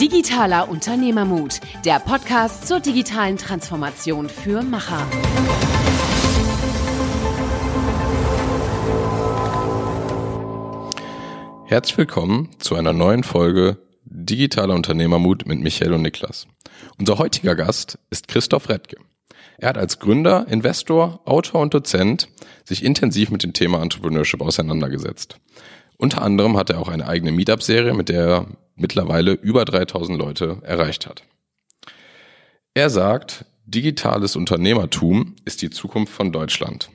Digitaler Unternehmermut, der Podcast zur digitalen Transformation für Macher. Herzlich willkommen zu einer neuen Folge Digitaler Unternehmermut mit Michael und Niklas. Unser heutiger Gast ist Christoph Redke. Er hat als Gründer, Investor, Autor und Dozent sich intensiv mit dem Thema Entrepreneurship auseinandergesetzt. Unter anderem hat er auch eine eigene Meetup-Serie, mit der er mittlerweile über 3000 Leute erreicht hat. Er sagt, digitales Unternehmertum ist die Zukunft von Deutschland.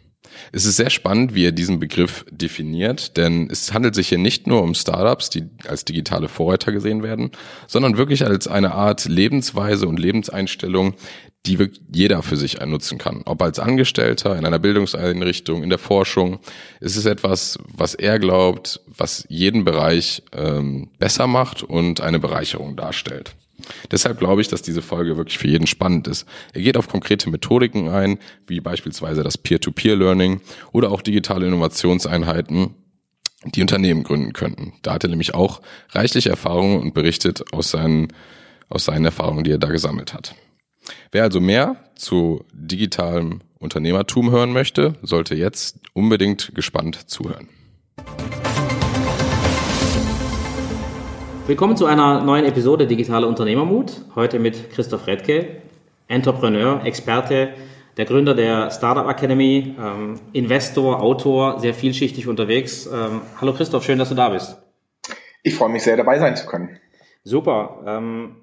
Es ist sehr spannend, wie er diesen Begriff definiert, denn es handelt sich hier nicht nur um Startups, die als digitale Vorreiter gesehen werden, sondern wirklich als eine Art Lebensweise und Lebenseinstellung, die jeder für sich nutzen kann. Ob als Angestellter, in einer Bildungseinrichtung, in der Forschung. Es ist etwas, was er glaubt, was jeden Bereich ähm, besser macht und eine Bereicherung darstellt. Deshalb glaube ich, dass diese Folge wirklich für jeden spannend ist. Er geht auf konkrete Methodiken ein, wie beispielsweise das Peer-to-Peer-Learning oder auch digitale Innovationseinheiten, die Unternehmen gründen könnten. Da hat er nämlich auch reichliche Erfahrungen und berichtet aus seinen, aus seinen Erfahrungen, die er da gesammelt hat. Wer also mehr zu digitalem Unternehmertum hören möchte, sollte jetzt unbedingt gespannt zuhören. Willkommen zu einer neuen Episode Digitaler Unternehmermut. Heute mit Christoph Redke, Entrepreneur, Experte, der Gründer der Startup Academy, ähm, Investor, Autor, sehr vielschichtig unterwegs. Ähm, hallo Christoph, schön, dass du da bist. Ich freue mich sehr, dabei sein zu können. Super. Ähm,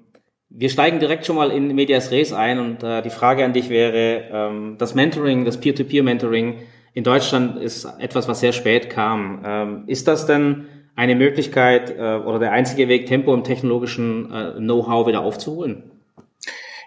wir steigen direkt schon mal in Medias Res ein und äh, die Frage an dich wäre, ähm, das Mentoring, das Peer-to-Peer-Mentoring in Deutschland ist etwas, was sehr spät kam. Ähm, ist das denn eine Möglichkeit äh, oder der einzige Weg, Tempo und technologischen äh, Know-how wieder aufzuholen?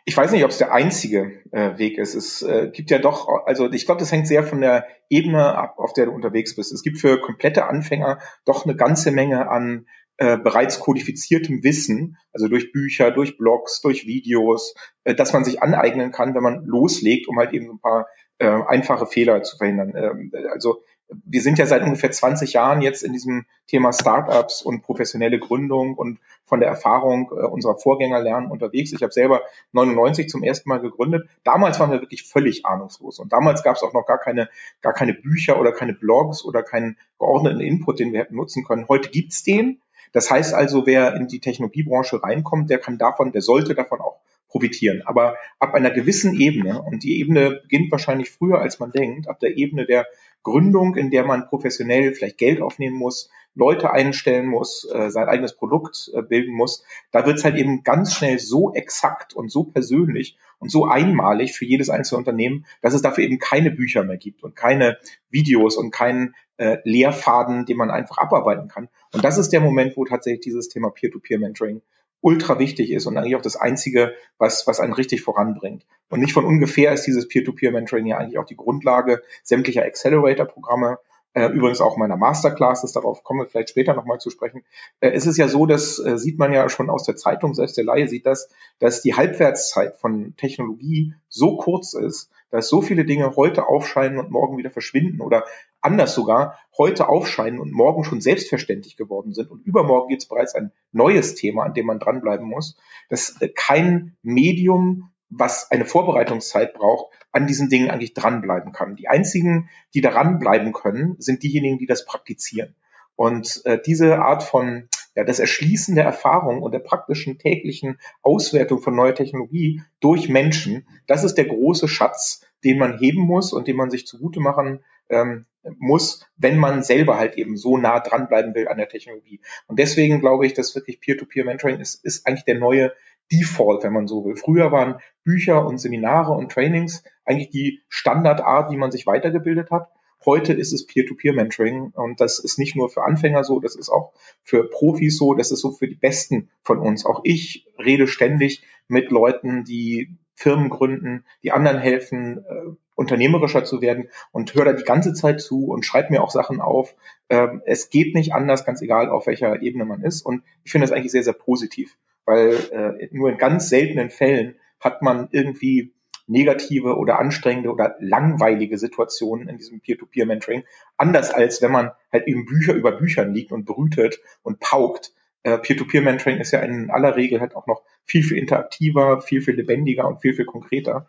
Ich weiß nicht, ob es der einzige äh, Weg ist. Es äh, gibt ja doch, also ich glaube, das hängt sehr von der Ebene ab, auf der du unterwegs bist. Es gibt für komplette Anfänger doch eine ganze Menge an äh, bereits kodifiziertem Wissen, also durch Bücher, durch Blogs, durch Videos, äh, dass man sich aneignen kann, wenn man loslegt, um halt eben ein paar äh, einfache Fehler zu verhindern. Ähm, also wir sind ja seit ungefähr 20 Jahren jetzt in diesem Thema Startups und professionelle Gründung und von der Erfahrung äh, unserer Vorgänger lernen unterwegs. Ich habe selber 99 zum ersten Mal gegründet. Damals waren wir wirklich völlig ahnungslos und damals gab es auch noch gar keine gar keine Bücher oder keine Blogs oder keinen geordneten Input, den wir hätten nutzen können. Heute gibt's den. Das heißt also, wer in die Technologiebranche reinkommt, der kann davon, der sollte davon auch profitieren. Aber ab einer gewissen Ebene, und die Ebene beginnt wahrscheinlich früher, als man denkt, ab der Ebene der Gründung, in der man professionell vielleicht Geld aufnehmen muss, Leute einstellen muss, äh, sein eigenes Produkt äh, bilden muss, da wird es halt eben ganz schnell so exakt und so persönlich und so einmalig für jedes einzelne Unternehmen, dass es dafür eben keine Bücher mehr gibt und keine Videos und keinen äh, Lehrfaden, den man einfach abarbeiten kann. Und das ist der Moment, wo tatsächlich dieses Thema Peer-to-Peer-Mentoring ultra wichtig ist und eigentlich auch das Einzige, was, was einen richtig voranbringt. Und nicht von ungefähr ist dieses Peer-to-Peer-Mentoring ja eigentlich auch die Grundlage sämtlicher Accelerator-Programme, äh, übrigens auch meiner Masterclasses, darauf kommen wir vielleicht später nochmal zu sprechen. Äh, es ist ja so, das äh, sieht man ja schon aus der Zeitung, selbst der Laie sieht das, dass die Halbwertszeit von Technologie so kurz ist, dass so viele Dinge heute aufscheinen und morgen wieder verschwinden oder anders sogar heute aufscheinen und morgen schon selbstverständlich geworden sind und übermorgen gibt es bereits ein neues Thema, an dem man dranbleiben muss, dass äh, kein Medium, was eine Vorbereitungszeit braucht, an diesen Dingen eigentlich dranbleiben kann. Die einzigen, die daran bleiben können, sind diejenigen, die das praktizieren. Und äh, diese Art von ja, das Erschließen der Erfahrung und der praktischen täglichen Auswertung von neuer Technologie durch Menschen, das ist der große Schatz, den man heben muss und den man sich zugute machen ähm, muss, wenn man selber halt eben so nah dranbleiben will an der Technologie. Und deswegen glaube ich, dass wirklich Peer-to-Peer-Mentoring ist, ist eigentlich der neue Default, wenn man so will. Früher waren Bücher und Seminare und Trainings eigentlich die Standardart, wie man sich weitergebildet hat. Heute ist es Peer-to-Peer-Mentoring und das ist nicht nur für Anfänger so, das ist auch für Profis so, das ist so für die Besten von uns. Auch ich rede ständig mit Leuten, die Firmen gründen, die anderen helfen, äh, unternehmerischer zu werden und höre da die ganze Zeit zu und schreibe mir auch Sachen auf. Ähm, es geht nicht anders, ganz egal, auf welcher Ebene man ist. Und ich finde das eigentlich sehr, sehr positiv, weil äh, nur in ganz seltenen Fällen hat man irgendwie negative oder anstrengende oder langweilige Situationen in diesem Peer-to-Peer-Mentoring. Anders als wenn man halt eben Bücher über Büchern liegt und brütet und paukt. Äh, Peer-to-Peer-Mentoring ist ja in aller Regel halt auch noch viel, viel interaktiver, viel, viel lebendiger und viel, viel konkreter.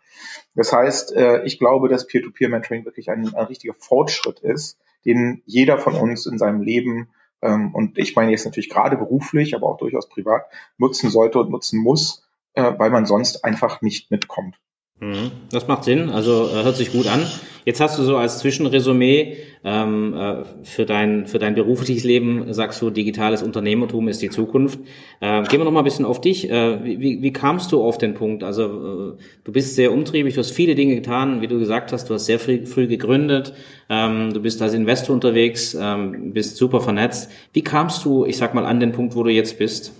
Das heißt, äh, ich glaube, dass Peer-to-Peer-Mentoring wirklich ein, ein richtiger Fortschritt ist, den jeder von uns in seinem Leben ähm, und ich meine jetzt natürlich gerade beruflich, aber auch durchaus privat nutzen sollte und nutzen muss, äh, weil man sonst einfach nicht mitkommt. Mhm. Das macht Sinn, also hört sich gut an. Jetzt hast du so als Zwischenresümee ähm, äh, für, dein, für dein berufliches Leben, sagst du, digitales Unternehmertum ist die Zukunft. Äh, gehen wir noch mal ein bisschen auf dich. Äh, wie, wie kamst du auf den Punkt? Also äh, du bist sehr umtriebig, du hast viele Dinge getan, wie du gesagt hast, du hast sehr früh, früh gegründet, ähm, du bist als Investor unterwegs, ähm, bist super vernetzt. Wie kamst du, ich sag mal, an den Punkt, wo du jetzt bist?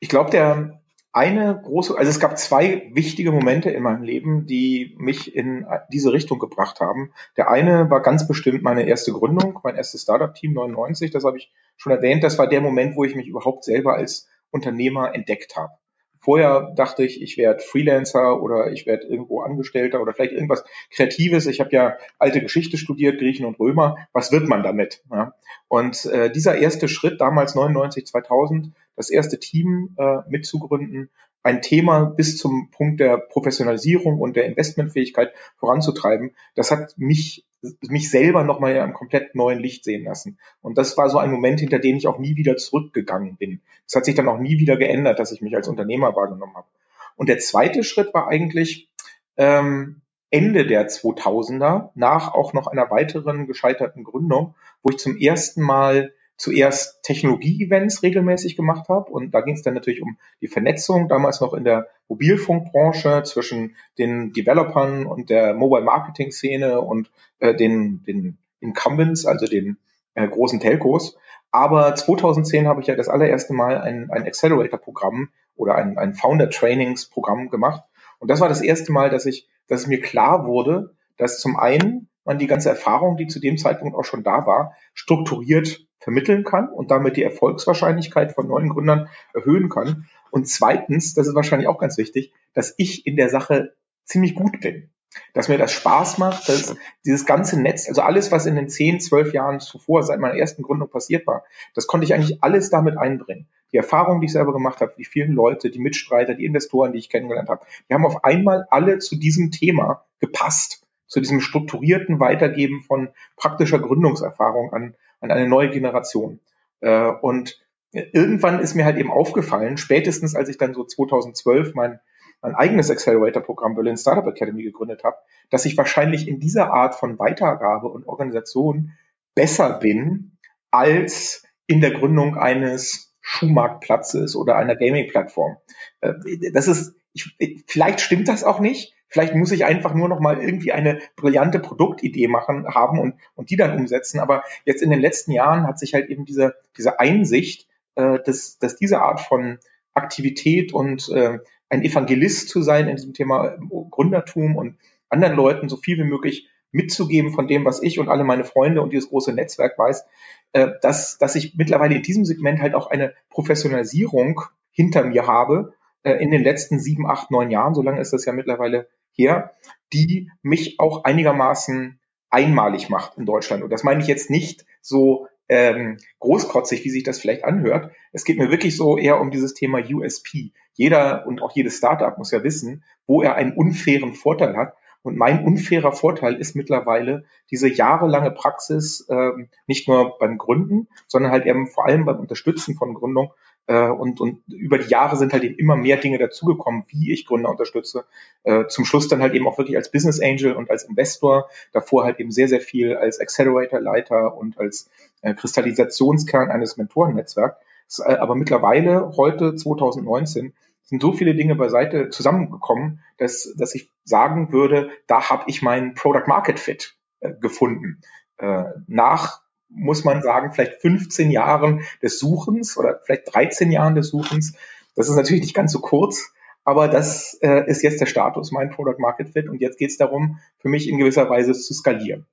Ich glaube, der eine große, also es gab zwei wichtige Momente in meinem Leben, die mich in diese Richtung gebracht haben. Der eine war ganz bestimmt meine erste Gründung, mein erstes Startup-Team 99, das habe ich schon erwähnt. Das war der Moment, wo ich mich überhaupt selber als Unternehmer entdeckt habe. Vorher dachte ich, ich werde Freelancer oder ich werde irgendwo Angestellter oder vielleicht irgendwas Kreatives. Ich habe ja alte Geschichte studiert, Griechen und Römer. Was wird man damit? Ja? Und äh, dieser erste Schritt, damals 99, 2000, das erste Team äh, mitzugründen, ein Thema bis zum Punkt der Professionalisierung und der Investmentfähigkeit voranzutreiben, das hat mich mich selber nochmal in einem komplett neuen Licht sehen lassen. Und das war so ein Moment, hinter den ich auch nie wieder zurückgegangen bin. Es hat sich dann auch nie wieder geändert, dass ich mich als Unternehmer wahrgenommen habe. Und der zweite Schritt war eigentlich ähm, Ende der 2000er, nach auch noch einer weiteren gescheiterten Gründung, wo ich zum ersten Mal zuerst Technologie-Events regelmäßig gemacht habe. Und da ging es dann natürlich um die Vernetzung, damals noch in der Mobilfunkbranche zwischen den Developern und der Mobile-Marketing-Szene und äh, den, den Incumbents, also den äh, großen Telcos. Aber 2010 habe ich ja das allererste Mal ein, ein Accelerator-Programm oder ein, ein Founder-Trainings-Programm gemacht. Und das war das erste Mal, dass ich, dass mir klar wurde, dass zum einen man die ganze Erfahrung, die zu dem Zeitpunkt auch schon da war, strukturiert vermitteln kann und damit die Erfolgswahrscheinlichkeit von neuen Gründern erhöhen kann. Und zweitens, das ist wahrscheinlich auch ganz wichtig, dass ich in der Sache ziemlich gut bin. Dass mir das Spaß macht, dass dieses ganze Netz, also alles, was in den 10, 12 Jahren zuvor seit meiner ersten Gründung passiert war, das konnte ich eigentlich alles damit einbringen. Die Erfahrungen, die ich selber gemacht habe, die vielen Leute, die Mitstreiter, die Investoren, die ich kennengelernt habe, die haben auf einmal alle zu diesem Thema gepasst, zu diesem strukturierten Weitergeben von praktischer Gründungserfahrung an, an eine neue Generation. Äh, und irgendwann ist mir halt eben aufgefallen, spätestens als ich dann so 2012 mein, mein eigenes Accelerator-Programm Berlin Startup Academy gegründet habe, dass ich wahrscheinlich in dieser Art von Weitergabe und Organisation besser bin als in der Gründung eines Schuhmarktplatzes oder einer Gaming-Plattform. Äh, das ist, ich, vielleicht stimmt das auch nicht, Vielleicht muss ich einfach nur noch mal irgendwie eine brillante Produktidee machen, haben und, und die dann umsetzen. Aber jetzt in den letzten Jahren hat sich halt eben diese, diese Einsicht, äh, dass, dass diese Art von Aktivität und äh, ein Evangelist zu sein in diesem Thema Gründertum und anderen Leuten so viel wie möglich mitzugeben von dem, was ich und alle meine Freunde und dieses große Netzwerk weiß, äh, dass, dass ich mittlerweile in diesem Segment halt auch eine Professionalisierung hinter mir habe äh, in den letzten sieben, acht, neun Jahren, so lange ist das ja mittlerweile her, die mich auch einigermaßen einmalig macht in Deutschland. Und das meine ich jetzt nicht so ähm, großkotzig, wie sich das vielleicht anhört. Es geht mir wirklich so eher um dieses Thema USP. Jeder und auch jedes Startup muss ja wissen, wo er einen unfairen Vorteil hat. Und mein unfairer Vorteil ist mittlerweile diese jahrelange Praxis, ähm, nicht nur beim Gründen, sondern halt eben vor allem beim Unterstützen von Gründung und, und über die Jahre sind halt eben immer mehr Dinge dazugekommen, wie ich Gründer unterstütze. Äh, zum Schluss dann halt eben auch wirklich als Business Angel und als Investor. Davor halt eben sehr, sehr viel als Accelerator-Leiter und als äh, Kristallisationskern eines Mentorennetzwerks. Äh, aber mittlerweile, heute 2019, sind so viele Dinge beiseite zusammengekommen, dass, dass ich sagen würde, da habe ich meinen Product Market Fit äh, gefunden. Äh, nach muss man sagen, vielleicht 15 Jahren des Suchens oder vielleicht 13 Jahren des Suchens. Das ist natürlich nicht ganz so kurz, aber das äh, ist jetzt der Status, mein Product Market Fit. Und jetzt geht es darum, für mich in gewisser Weise zu skalieren.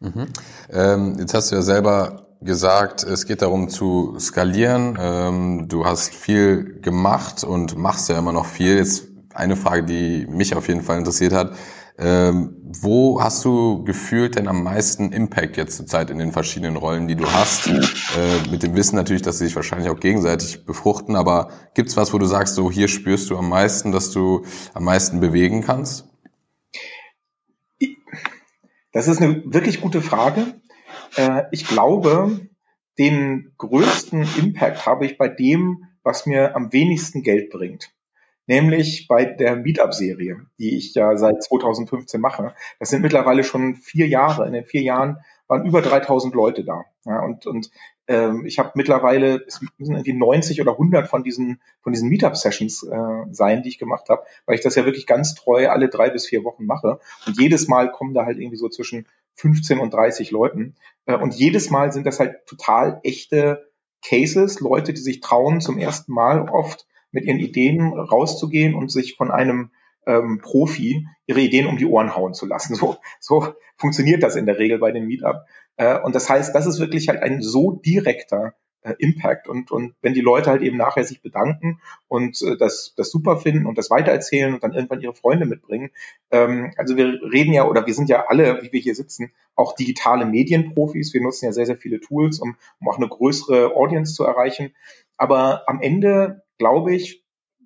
Mhm. Ähm, jetzt hast du ja selber gesagt, es geht darum zu skalieren. Ähm, du hast viel gemacht und machst ja immer noch viel. Jetzt eine Frage, die mich auf jeden Fall interessiert hat. Ähm, wo hast du gefühlt denn am meisten Impact jetzt zurzeit in den verschiedenen Rollen, die du hast? Äh, mit dem Wissen natürlich, dass sie sich wahrscheinlich auch gegenseitig befruchten, aber gibt's was, wo du sagst, so hier spürst du am meisten, dass du am meisten bewegen kannst? Das ist eine wirklich gute Frage. Äh, ich glaube, den größten Impact habe ich bei dem, was mir am wenigsten Geld bringt. Nämlich bei der Meetup-Serie, die ich ja seit 2015 mache. Das sind mittlerweile schon vier Jahre. In den vier Jahren waren über 3000 Leute da. Ja, und, und ähm, ich habe mittlerweile, es müssen irgendwie 90 oder 100 von diesen, von diesen Meetup-Sessions äh, sein, die ich gemacht habe, weil ich das ja wirklich ganz treu alle drei bis vier Wochen mache. Und jedes Mal kommen da halt irgendwie so zwischen 15 und 30 Leuten. Äh, und jedes Mal sind das halt total echte Cases, Leute, die sich trauen, zum ersten Mal oft mit ihren Ideen rauszugehen und sich von einem ähm, Profi ihre Ideen um die Ohren hauen zu lassen. So, so funktioniert das in der Regel bei den Meetup. Äh, und das heißt, das ist wirklich halt ein so direkter äh, Impact. Und, und wenn die Leute halt eben nachher sich bedanken und äh, das, das super finden und das weitererzählen und dann irgendwann ihre Freunde mitbringen. Ähm, also wir reden ja oder wir sind ja alle, wie wir hier sitzen, auch digitale Medienprofis. Wir nutzen ja sehr, sehr viele Tools, um, um auch eine größere Audience zu erreichen. Aber am Ende glaube ich,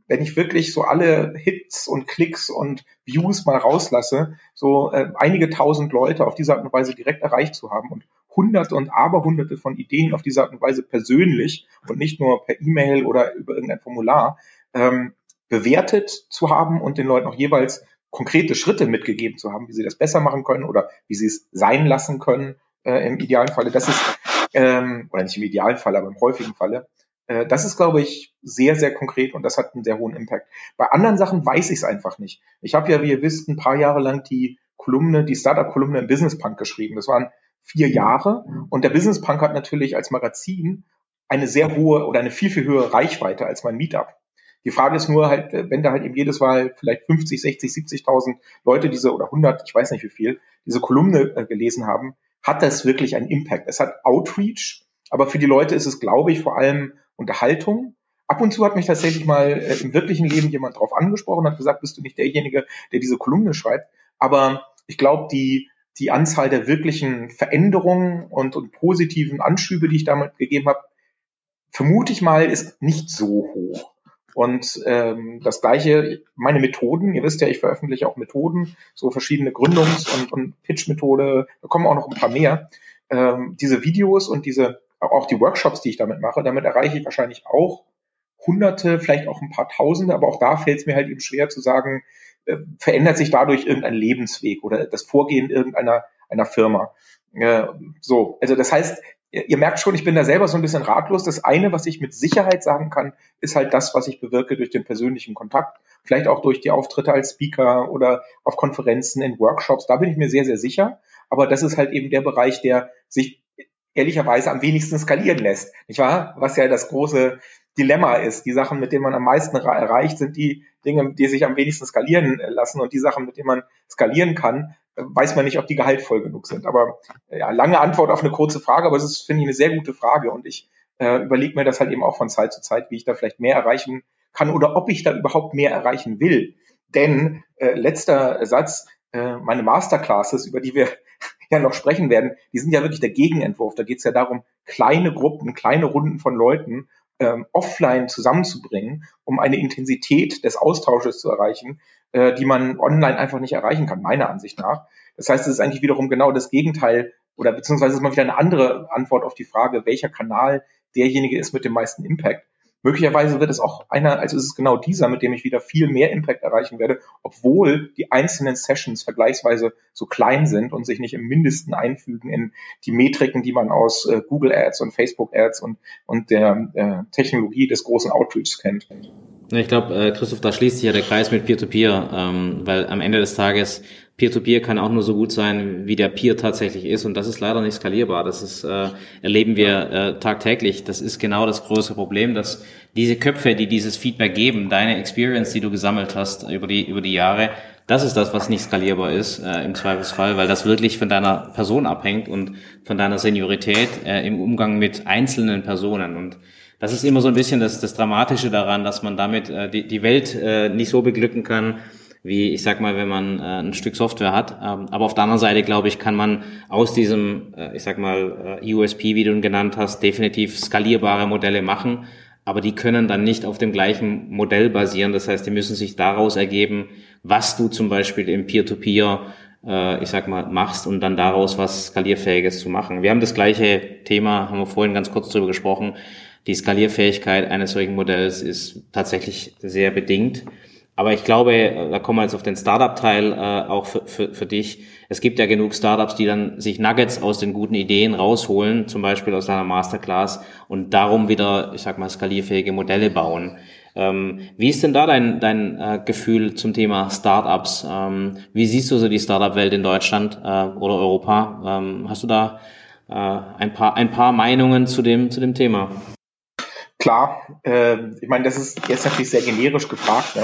wenn ich wirklich so alle Hits und Klicks und Views mal rauslasse, so äh, einige tausend Leute auf diese Art und Weise direkt erreicht zu haben und hunderte und aberhunderte von Ideen auf diese Art und Weise persönlich und nicht nur per E-Mail oder über irgendein Formular ähm, bewertet zu haben und den Leuten auch jeweils konkrete Schritte mitgegeben zu haben, wie sie das besser machen können oder wie sie es sein lassen können äh, im idealen Falle. Das ist, ähm, oder nicht im idealen Falle, aber im häufigen Falle, äh, das ist, glaube ich, sehr, sehr konkret und das hat einen sehr hohen Impact. Bei anderen Sachen weiß ich es einfach nicht. Ich habe ja, wie ihr wisst, ein paar Jahre lang die Kolumne, die Startup-Kolumne im Business Punk geschrieben. Das waren vier Jahre und der Business Punk hat natürlich als Magazin eine sehr hohe oder eine viel, viel höhere Reichweite als mein Meetup. Die Frage ist nur halt, wenn da halt eben jedes Mal vielleicht 50, 60, 70.000 Leute diese oder 100, ich weiß nicht wie viel, diese Kolumne äh, gelesen haben, hat das wirklich einen Impact. Es hat Outreach, aber für die Leute ist es, glaube ich, vor allem Unterhaltung. Ab und zu hat mich tatsächlich mal äh, im wirklichen Leben jemand drauf angesprochen, hat gesagt, bist du nicht derjenige, der diese Kolumne schreibt. Aber ich glaube, die, die Anzahl der wirklichen Veränderungen und, und positiven Anschübe, die ich damit gegeben habe, vermute ich mal, ist nicht so hoch. Und ähm, das gleiche, meine Methoden, ihr wisst ja, ich veröffentliche auch Methoden, so verschiedene Gründungs- und, und Pitch-Methode, da kommen auch noch ein paar mehr. Ähm, diese Videos und diese auch die Workshops, die ich damit mache, damit erreiche ich wahrscheinlich auch Hunderte, vielleicht auch ein paar Tausende, aber auch da fällt es mir halt eben schwer zu sagen, äh, verändert sich dadurch irgendein Lebensweg oder das Vorgehen irgendeiner einer Firma. Äh, so, also das heißt, ihr, ihr merkt schon, ich bin da selber so ein bisschen ratlos. Das eine, was ich mit Sicherheit sagen kann, ist halt das, was ich bewirke durch den persönlichen Kontakt, vielleicht auch durch die Auftritte als Speaker oder auf Konferenzen, in Workshops. Da bin ich mir sehr, sehr sicher. Aber das ist halt eben der Bereich, der sich ehrlicherweise am wenigsten skalieren lässt. Nicht wahr? Was ja das große Dilemma ist. Die Sachen, mit denen man am meisten erreicht, sind die Dinge, die sich am wenigsten skalieren lassen. Und die Sachen, mit denen man skalieren kann, weiß man nicht, ob die gehaltvoll genug sind. Aber ja, lange Antwort auf eine kurze Frage, aber es ist, finde ich, eine sehr gute Frage. Und ich äh, überlege mir das halt eben auch von Zeit zu Zeit, wie ich da vielleicht mehr erreichen kann oder ob ich da überhaupt mehr erreichen will. Denn äh, letzter Satz, äh, meine Masterclasses, über die wir ja noch sprechen werden, die sind ja wirklich der Gegenentwurf. Da geht es ja darum, kleine Gruppen, kleine Runden von Leuten ähm, offline zusammenzubringen, um eine Intensität des Austausches zu erreichen, äh, die man online einfach nicht erreichen kann, meiner Ansicht nach. Das heißt, es ist eigentlich wiederum genau das Gegenteil oder beziehungsweise ist mal wieder eine andere Antwort auf die Frage, welcher Kanal derjenige ist mit dem meisten Impact. Möglicherweise wird es auch einer, also ist es genau dieser, mit dem ich wieder viel mehr Impact erreichen werde, obwohl die einzelnen Sessions vergleichsweise so klein sind und sich nicht im Mindesten einfügen in die Metriken, die man aus äh, Google Ads und Facebook Ads und, und der äh, Technologie des großen Outreachs kennt. Ich glaube, äh, Christoph, da schließt sich ja der Kreis mit Peer-to-Peer, -Peer, ähm, weil am Ende des Tages Peer-to-Peer -Peer kann auch nur so gut sein, wie der Peer tatsächlich ist und das ist leider nicht skalierbar. Das ist, äh, erleben wir äh, tagtäglich. Das ist genau das große Problem, dass diese Köpfe, die dieses Feedback geben, deine Experience, die du gesammelt hast über die über die Jahre, das ist das, was nicht skalierbar ist äh, im Zweifelsfall, weil das wirklich von deiner Person abhängt und von deiner Seniorität äh, im Umgang mit einzelnen Personen und das ist immer so ein bisschen das, das Dramatische daran, dass man damit äh, die, die Welt äh, nicht so beglücken kann, wie ich sag mal, wenn man äh, ein Stück Software hat. Ähm, aber auf der anderen Seite, glaube ich, kann man aus diesem, äh, ich sag mal, äh, USP, wie du ihn genannt hast, definitiv skalierbare Modelle machen. Aber die können dann nicht auf dem gleichen Modell basieren. Das heißt, die müssen sich daraus ergeben, was du zum Beispiel im Peer-to-Peer, -Peer, äh, ich sag mal, machst und dann daraus was skalierfähiges zu machen. Wir haben das gleiche Thema, haben wir vorhin ganz kurz drüber gesprochen. Die Skalierfähigkeit eines solchen Modells ist tatsächlich sehr bedingt. Aber ich glaube, äh, da kommen wir jetzt auf den Startup-Teil äh, auch für, für, für dich. Es gibt ja genug Startups, die dann sich Nuggets aus den guten Ideen rausholen, zum Beispiel aus einer Masterclass und darum wieder, ich sag mal, skalierfähige Modelle bauen. Ähm, wie ist denn da dein, dein äh, Gefühl zum Thema Startups? Ähm, wie siehst du so die Startup-Welt in Deutschland äh, oder Europa? Ähm, hast du da äh, ein, paar, ein paar Meinungen zu dem, zu dem Thema? Klar, äh, ich meine, das ist jetzt natürlich sehr generisch gefragt. Ne?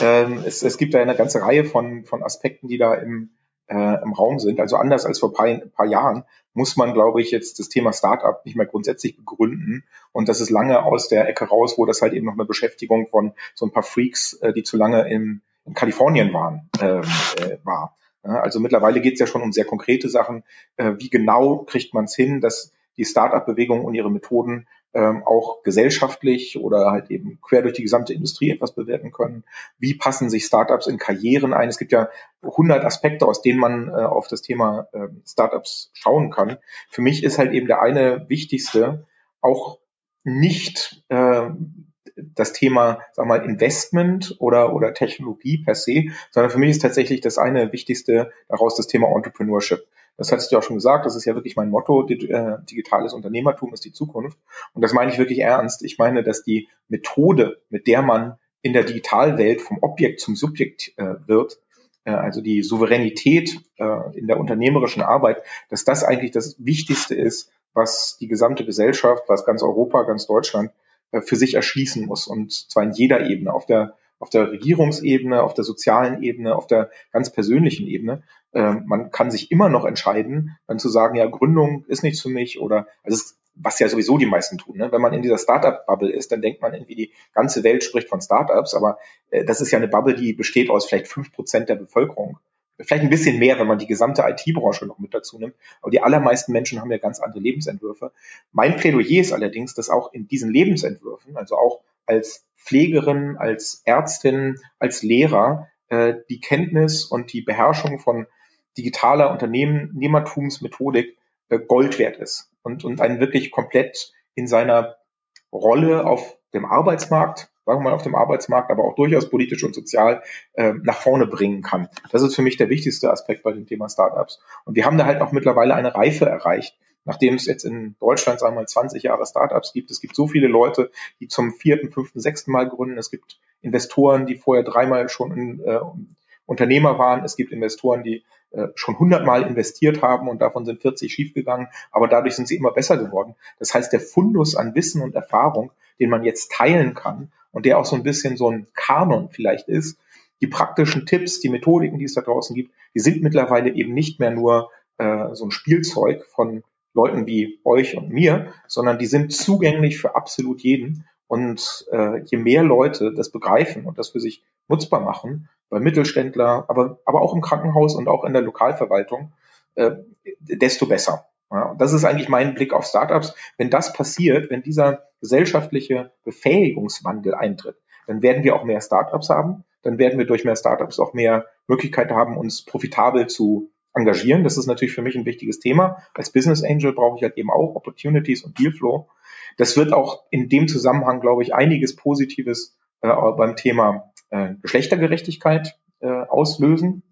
Ähm, es, es gibt da eine ganze Reihe von, von Aspekten, die da im, äh, im Raum sind. Also anders als vor ein paar, paar Jahren muss man, glaube ich, jetzt das Thema Startup nicht mehr grundsätzlich begründen. Und das ist lange aus der Ecke raus, wo das halt eben noch eine Beschäftigung von so ein paar Freaks, äh, die zu lange in, in Kalifornien waren, ähm, äh, war. Ja, also mittlerweile geht es ja schon um sehr konkrete Sachen. Äh, wie genau kriegt man es hin, dass die Startup-Bewegung und ihre Methoden ähm, auch gesellschaftlich oder halt eben quer durch die gesamte Industrie etwas bewirken können. Wie passen sich Startups in Karrieren ein? Es gibt ja 100 Aspekte, aus denen man äh, auf das Thema äh, Startups schauen kann. Für mich ist halt eben der eine wichtigste auch nicht äh, das Thema, sag mal, Investment oder, oder Technologie per se, sondern für mich ist tatsächlich das eine wichtigste daraus das Thema Entrepreneurship. Das hattest du ja auch schon gesagt, das ist ja wirklich mein Motto, äh, digitales Unternehmertum ist die Zukunft. Und das meine ich wirklich ernst. Ich meine, dass die Methode, mit der man in der Digitalwelt vom Objekt zum Subjekt äh, wird, äh, also die Souveränität in der unternehmerischen Arbeit, dass das eigentlich das Wichtigste ist, was die gesamte Gesellschaft, was ganz Europa, ganz Deutschland für sich erschließen muss. Und zwar in jeder Ebene, auf der auf der Regierungsebene, auf der sozialen Ebene, auf der ganz persönlichen Ebene. Ähm, man kann sich immer noch entscheiden, dann zu sagen, ja, Gründung ist nichts für mich oder, also was ja sowieso die meisten tun. Ne? Wenn man in dieser Startup-Bubble ist, dann denkt man irgendwie, die ganze Welt spricht von Startups, aber äh, das ist ja eine Bubble, die besteht aus vielleicht fünf Prozent der Bevölkerung. Vielleicht ein bisschen mehr, wenn man die gesamte IT-Branche noch mit dazu nimmt. Aber die allermeisten Menschen haben ja ganz andere Lebensentwürfe. Mein Plädoyer ist allerdings, dass auch in diesen Lebensentwürfen, also auch als Pflegerin, als Ärztin, als Lehrer, äh, die Kenntnis und die Beherrschung von digitaler Unternehmertumsmethodik äh, Gold wert ist und, und einen wirklich komplett in seiner Rolle auf dem Arbeitsmarkt, sagen wir mal auf dem Arbeitsmarkt, aber auch durchaus politisch und sozial äh, nach vorne bringen kann. Das ist für mich der wichtigste Aspekt bei dem Thema Startups. Und wir haben da halt auch mittlerweile eine Reife erreicht, nachdem es jetzt in Deutschland, sagen wir mal, 20 Jahre Startups gibt. Es gibt so viele Leute, die zum vierten, fünften, sechsten Mal gründen. Es gibt Investoren, die vorher dreimal schon in, äh, Unternehmer waren. Es gibt Investoren, die äh, schon hundertmal investiert haben und davon sind 40 schiefgegangen, aber dadurch sind sie immer besser geworden. Das heißt, der Fundus an Wissen und Erfahrung, den man jetzt teilen kann und der auch so ein bisschen so ein Kanon vielleicht ist, die praktischen Tipps, die Methodiken, die es da draußen gibt, die sind mittlerweile eben nicht mehr nur äh, so ein Spielzeug von Leuten wie euch und mir, sondern die sind zugänglich für absolut jeden. Und äh, je mehr Leute das begreifen und das für sich nutzbar machen, bei Mittelständler, aber, aber auch im Krankenhaus und auch in der Lokalverwaltung, äh, desto besser. Ja, das ist eigentlich mein Blick auf Startups. Wenn das passiert, wenn dieser gesellschaftliche Befähigungswandel eintritt, dann werden wir auch mehr Startups haben. Dann werden wir durch mehr Startups auch mehr Möglichkeit haben, uns profitabel zu engagieren. Das ist natürlich für mich ein wichtiges Thema. Als Business Angel brauche ich halt eben auch Opportunities und Dealflow. Das wird auch in dem Zusammenhang, glaube ich, einiges Positives äh, beim Thema äh, Geschlechtergerechtigkeit äh, auslösen.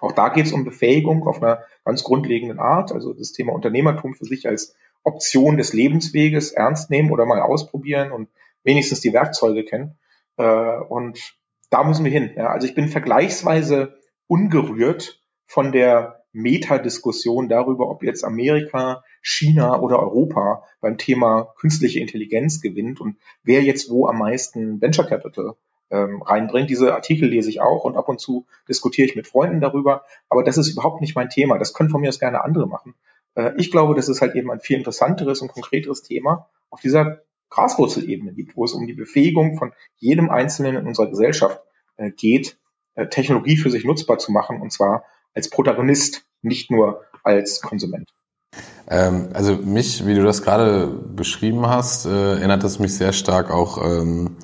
Auch da geht es um Befähigung auf einer ganz grundlegenden Art. Also das Thema Unternehmertum für sich als Option des Lebensweges ernst nehmen oder mal ausprobieren und wenigstens die Werkzeuge kennen. Äh, und da müssen wir hin. Also ich bin vergleichsweise ungerührt von der Metadiskussion darüber, ob jetzt Amerika, China oder Europa beim Thema künstliche Intelligenz gewinnt und wer jetzt wo am meisten Venture Capital ähm, reinbringt. Diese Artikel lese ich auch und ab und zu diskutiere ich mit Freunden darüber, aber das ist überhaupt nicht mein Thema. Das können von mir aus gerne andere machen. Äh, ich glaube, dass es halt eben ein viel interessanteres und konkreteres Thema auf dieser Graswurzelebene gibt, wo es um die Befähigung von jedem Einzelnen in unserer Gesellschaft äh, geht, äh, Technologie für sich nutzbar zu machen und zwar als Protagonist, nicht nur als Konsument. Ähm, also mich, wie du das gerade beschrieben hast, äh, erinnert das mich sehr stark auch ähm,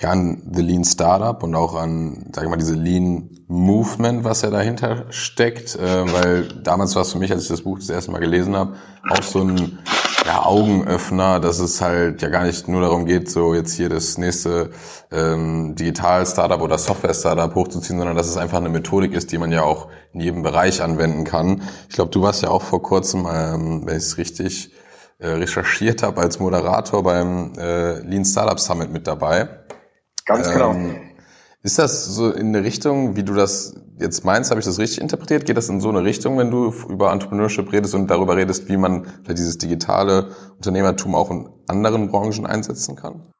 ja, an The Lean Startup und auch an, sag ich mal, diese Lean Movement, was ja dahinter steckt, äh, weil damals war es für mich, als ich das Buch das erste Mal gelesen habe, auch so ein ja, Augenöffner, dass es halt ja gar nicht nur darum geht, so jetzt hier das nächste ähm, Digital-Startup oder Software-Startup hochzuziehen, sondern dass es einfach eine Methodik ist, die man ja auch in jedem Bereich anwenden kann. Ich glaube, du warst ja auch vor kurzem, ähm, wenn ich es richtig äh, recherchiert habe, als Moderator beim äh, Lean Startup Summit mit dabei. Ganz genau. Ähm, ist das so in eine Richtung, wie du das jetzt meinst, habe ich das richtig interpretiert? Geht das in so eine Richtung, wenn du über Entrepreneurship redest und darüber redest, wie man vielleicht dieses digitale Unternehmertum auch in anderen Branchen einsetzen kann?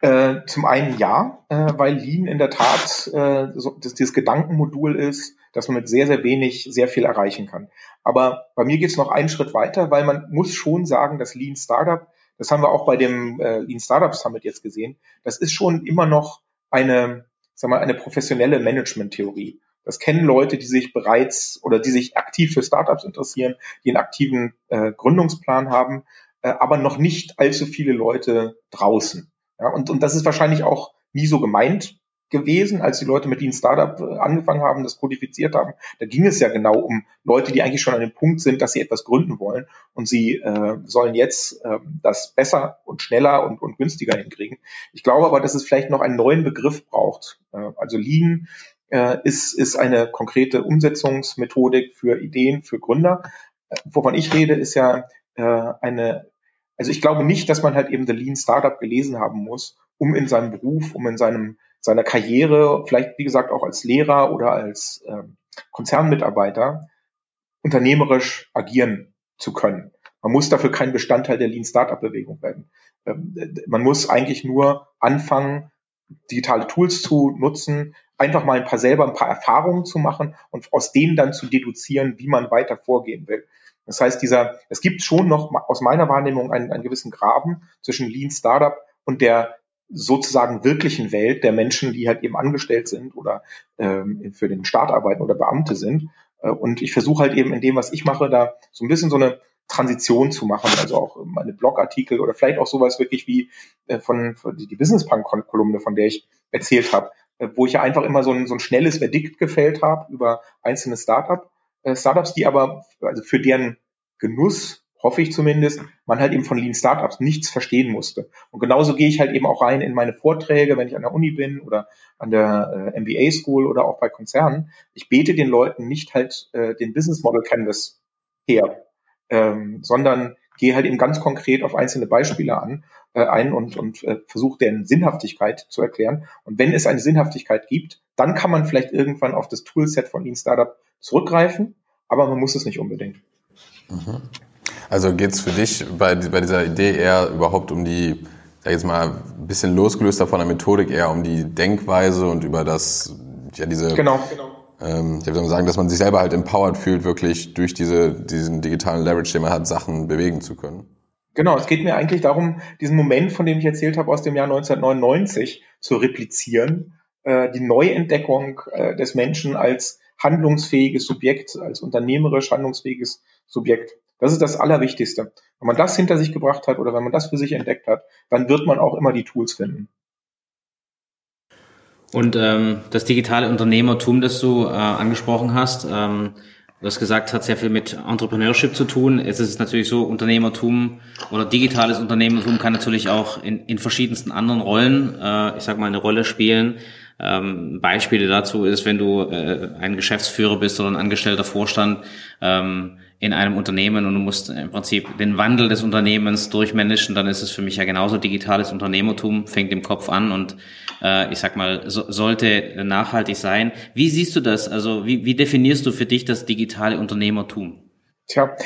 Äh, zum einen ja, äh, weil Lean in der Tat äh, so, das, dieses Gedankenmodul ist, dass man mit sehr, sehr wenig sehr viel erreichen kann. Aber bei mir geht es noch einen Schritt weiter, weil man muss schon sagen, dass Lean Startup, das haben wir auch bei dem äh, Lean Startup Summit jetzt gesehen, das ist schon immer noch eine, sag mal, eine professionelle Management-Theorie. Das kennen Leute, die sich bereits oder die sich aktiv für Startups interessieren, die einen aktiven äh, Gründungsplan haben, äh, aber noch nicht allzu viele Leute draußen. Ja, und, und das ist wahrscheinlich auch nie so gemeint gewesen, als die Leute mit Lean Startup äh, angefangen haben, das kodifiziert haben. Da ging es ja genau um Leute, die eigentlich schon an dem Punkt sind, dass sie etwas gründen wollen und sie äh, sollen jetzt äh, das besser und schneller und, und günstiger hinkriegen. Ich glaube aber, dass es vielleicht noch einen neuen Begriff braucht. Äh, also Lean äh, ist, ist eine konkrete Umsetzungsmethodik für Ideen, für Gründer. Äh, wovon ich rede, ist ja äh, eine also ich glaube nicht, dass man halt eben The Lean Startup gelesen haben muss, um in seinem Beruf, um in seinem seiner Karriere, vielleicht wie gesagt auch als Lehrer oder als äh, Konzernmitarbeiter, unternehmerisch agieren zu können. Man muss dafür kein Bestandteil der Lean Startup Bewegung werden. Ähm, man muss eigentlich nur anfangen, digitale Tools zu nutzen, einfach mal ein paar selber ein paar Erfahrungen zu machen und aus denen dann zu deduzieren, wie man weiter vorgehen will. Das heißt, dieser, es gibt schon noch aus meiner Wahrnehmung einen, einen gewissen Graben zwischen Lean Startup und der sozusagen wirklichen Welt der Menschen, die halt eben angestellt sind oder ähm, für den Staat arbeiten oder Beamte sind. Äh, und ich versuche halt eben in dem, was ich mache, da so ein bisschen so eine Transition zu machen, also auch meine Blogartikel oder vielleicht auch sowas wirklich wie äh, von, von die Business Punk Kolumne, von der ich erzählt habe, äh, wo ich ja einfach immer so ein, so ein schnelles Verdikt gefällt habe über einzelne Startup äh, Startups, die aber also für deren Genuss hoffe ich zumindest, man halt eben von Lean Startups nichts verstehen musste. Und genauso gehe ich halt eben auch rein in meine Vorträge, wenn ich an der Uni bin oder an der äh, MBA School oder auch bei Konzernen. Ich bete den Leuten nicht halt äh, den Business Model Canvas her, ähm, sondern gehe halt eben ganz konkret auf einzelne Beispiele an, äh, ein und, und äh, versuche deren Sinnhaftigkeit zu erklären. Und wenn es eine Sinnhaftigkeit gibt, dann kann man vielleicht irgendwann auf das Toolset von Lean Startup zurückgreifen, aber man muss es nicht unbedingt. Mhm. Also geht es für dich bei, bei dieser Idee eher überhaupt um die, sag jetzt mal, ein bisschen losgelöst davon der Methodik, eher um die Denkweise und über das, ja, diese. Genau, genau. Ähm, ich würde sagen, dass man sich selber halt empowered fühlt, wirklich durch diese, diesen digitalen Leverage, den man hat, Sachen bewegen zu können. Genau, es geht mir eigentlich darum, diesen Moment, von dem ich erzählt habe, aus dem Jahr 1999 zu replizieren, äh, die Neuentdeckung äh, des Menschen als handlungsfähiges Subjekt, als unternehmerisch handlungsfähiges Subjekt. Das ist das Allerwichtigste. Wenn man das hinter sich gebracht hat oder wenn man das für sich entdeckt hat, dann wird man auch immer die Tools finden. Und ähm, das digitale Unternehmertum, das du äh, angesprochen hast, ähm, du hast gesagt, hat sehr viel mit Entrepreneurship zu tun. Es ist natürlich so, Unternehmertum oder digitales Unternehmertum kann natürlich auch in, in verschiedensten anderen Rollen, äh, ich sag mal, eine Rolle spielen. Ähm, Beispiele dazu ist, wenn du äh, ein Geschäftsführer bist oder ein angestellter Vorstand, ähm, in einem Unternehmen und du musst im Prinzip den Wandel des Unternehmens durchmanagen, dann ist es für mich ja genauso digitales Unternehmertum, fängt im Kopf an und äh, ich sag mal, so, sollte nachhaltig sein. Wie siehst du das? Also wie, wie definierst du für dich das digitale Unternehmertum? Tja,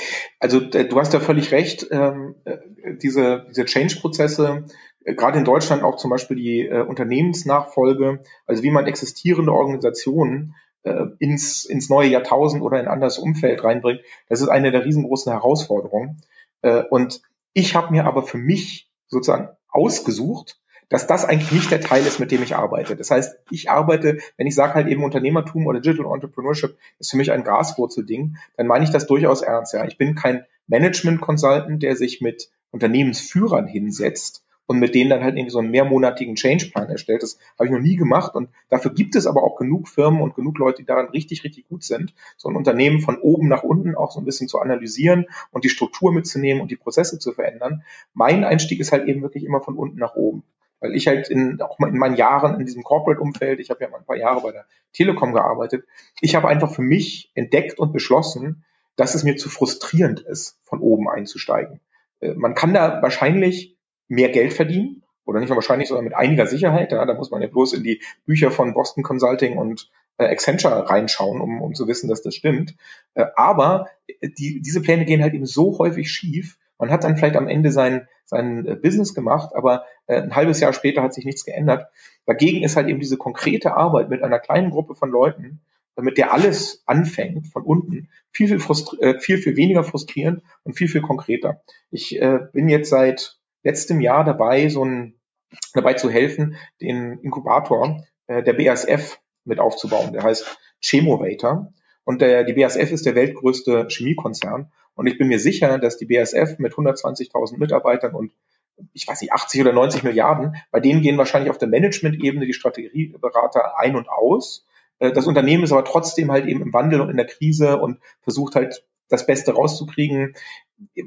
also äh, du hast ja völlig recht. Ähm, äh, diese diese Change-Prozesse, äh, gerade in Deutschland auch zum Beispiel die Unternehmensnachfolge, also wie man existierende Organisationen äh, ins, ins neue Jahrtausend oder in ein anderes Umfeld reinbringt. Das ist eine der riesengroßen Herausforderungen. Äh, und ich habe mir aber für mich sozusagen ausgesucht, dass das eigentlich nicht der Teil ist, mit dem ich arbeite. Das heißt, ich arbeite, wenn ich sage halt eben Unternehmertum oder Digital Entrepreneurship ist für mich ein Graswurzelding, dann meine ich das durchaus ernst. Ja, ich bin kein Management Consultant, der sich mit Unternehmensführern hinsetzt und mit denen dann halt irgendwie so einen mehrmonatigen Changeplan erstellt. Das habe ich noch nie gemacht und dafür gibt es aber auch genug Firmen und genug Leute, die daran richtig, richtig gut sind, so ein Unternehmen von oben nach unten auch so ein bisschen zu analysieren und die Struktur mitzunehmen und die Prozesse zu verändern. Mein Einstieg ist halt eben wirklich immer von unten nach oben. Weil ich halt in, auch in meinen Jahren in diesem Corporate-Umfeld, ich habe ja mal ein paar Jahre bei der Telekom gearbeitet, ich habe einfach für mich entdeckt und beschlossen, dass es mir zu frustrierend ist, von oben einzusteigen. Äh, man kann da wahrscheinlich mehr Geld verdienen oder nicht nur wahrscheinlich, sondern mit einiger Sicherheit. Ja, da muss man ja bloß in die Bücher von Boston Consulting und äh, Accenture reinschauen, um, um zu wissen, dass das stimmt. Äh, aber die, diese Pläne gehen halt eben so häufig schief. Man hat dann vielleicht am Ende sein, sein äh, Business gemacht, aber äh, ein halbes Jahr später hat sich nichts geändert. Dagegen ist halt eben diese konkrete Arbeit mit einer kleinen Gruppe von Leuten, mit der alles anfängt von unten, viel, viel, frustri äh, viel, viel weniger frustrierend und viel, viel konkreter. Ich äh, bin jetzt seit letztem Jahr dabei, so ein, dabei zu helfen, den Inkubator äh, der BASF mit aufzubauen. Der heißt Chemovator. Und der, die BASF ist der weltgrößte Chemiekonzern. Und ich bin mir sicher, dass die BASF mit 120.000 Mitarbeitern und ich weiß nicht, 80 oder 90 Milliarden, bei denen gehen wahrscheinlich auf der Management-Ebene die Strategieberater ein und aus. Äh, das Unternehmen ist aber trotzdem halt eben im Wandel und in der Krise und versucht halt das Beste rauszukriegen.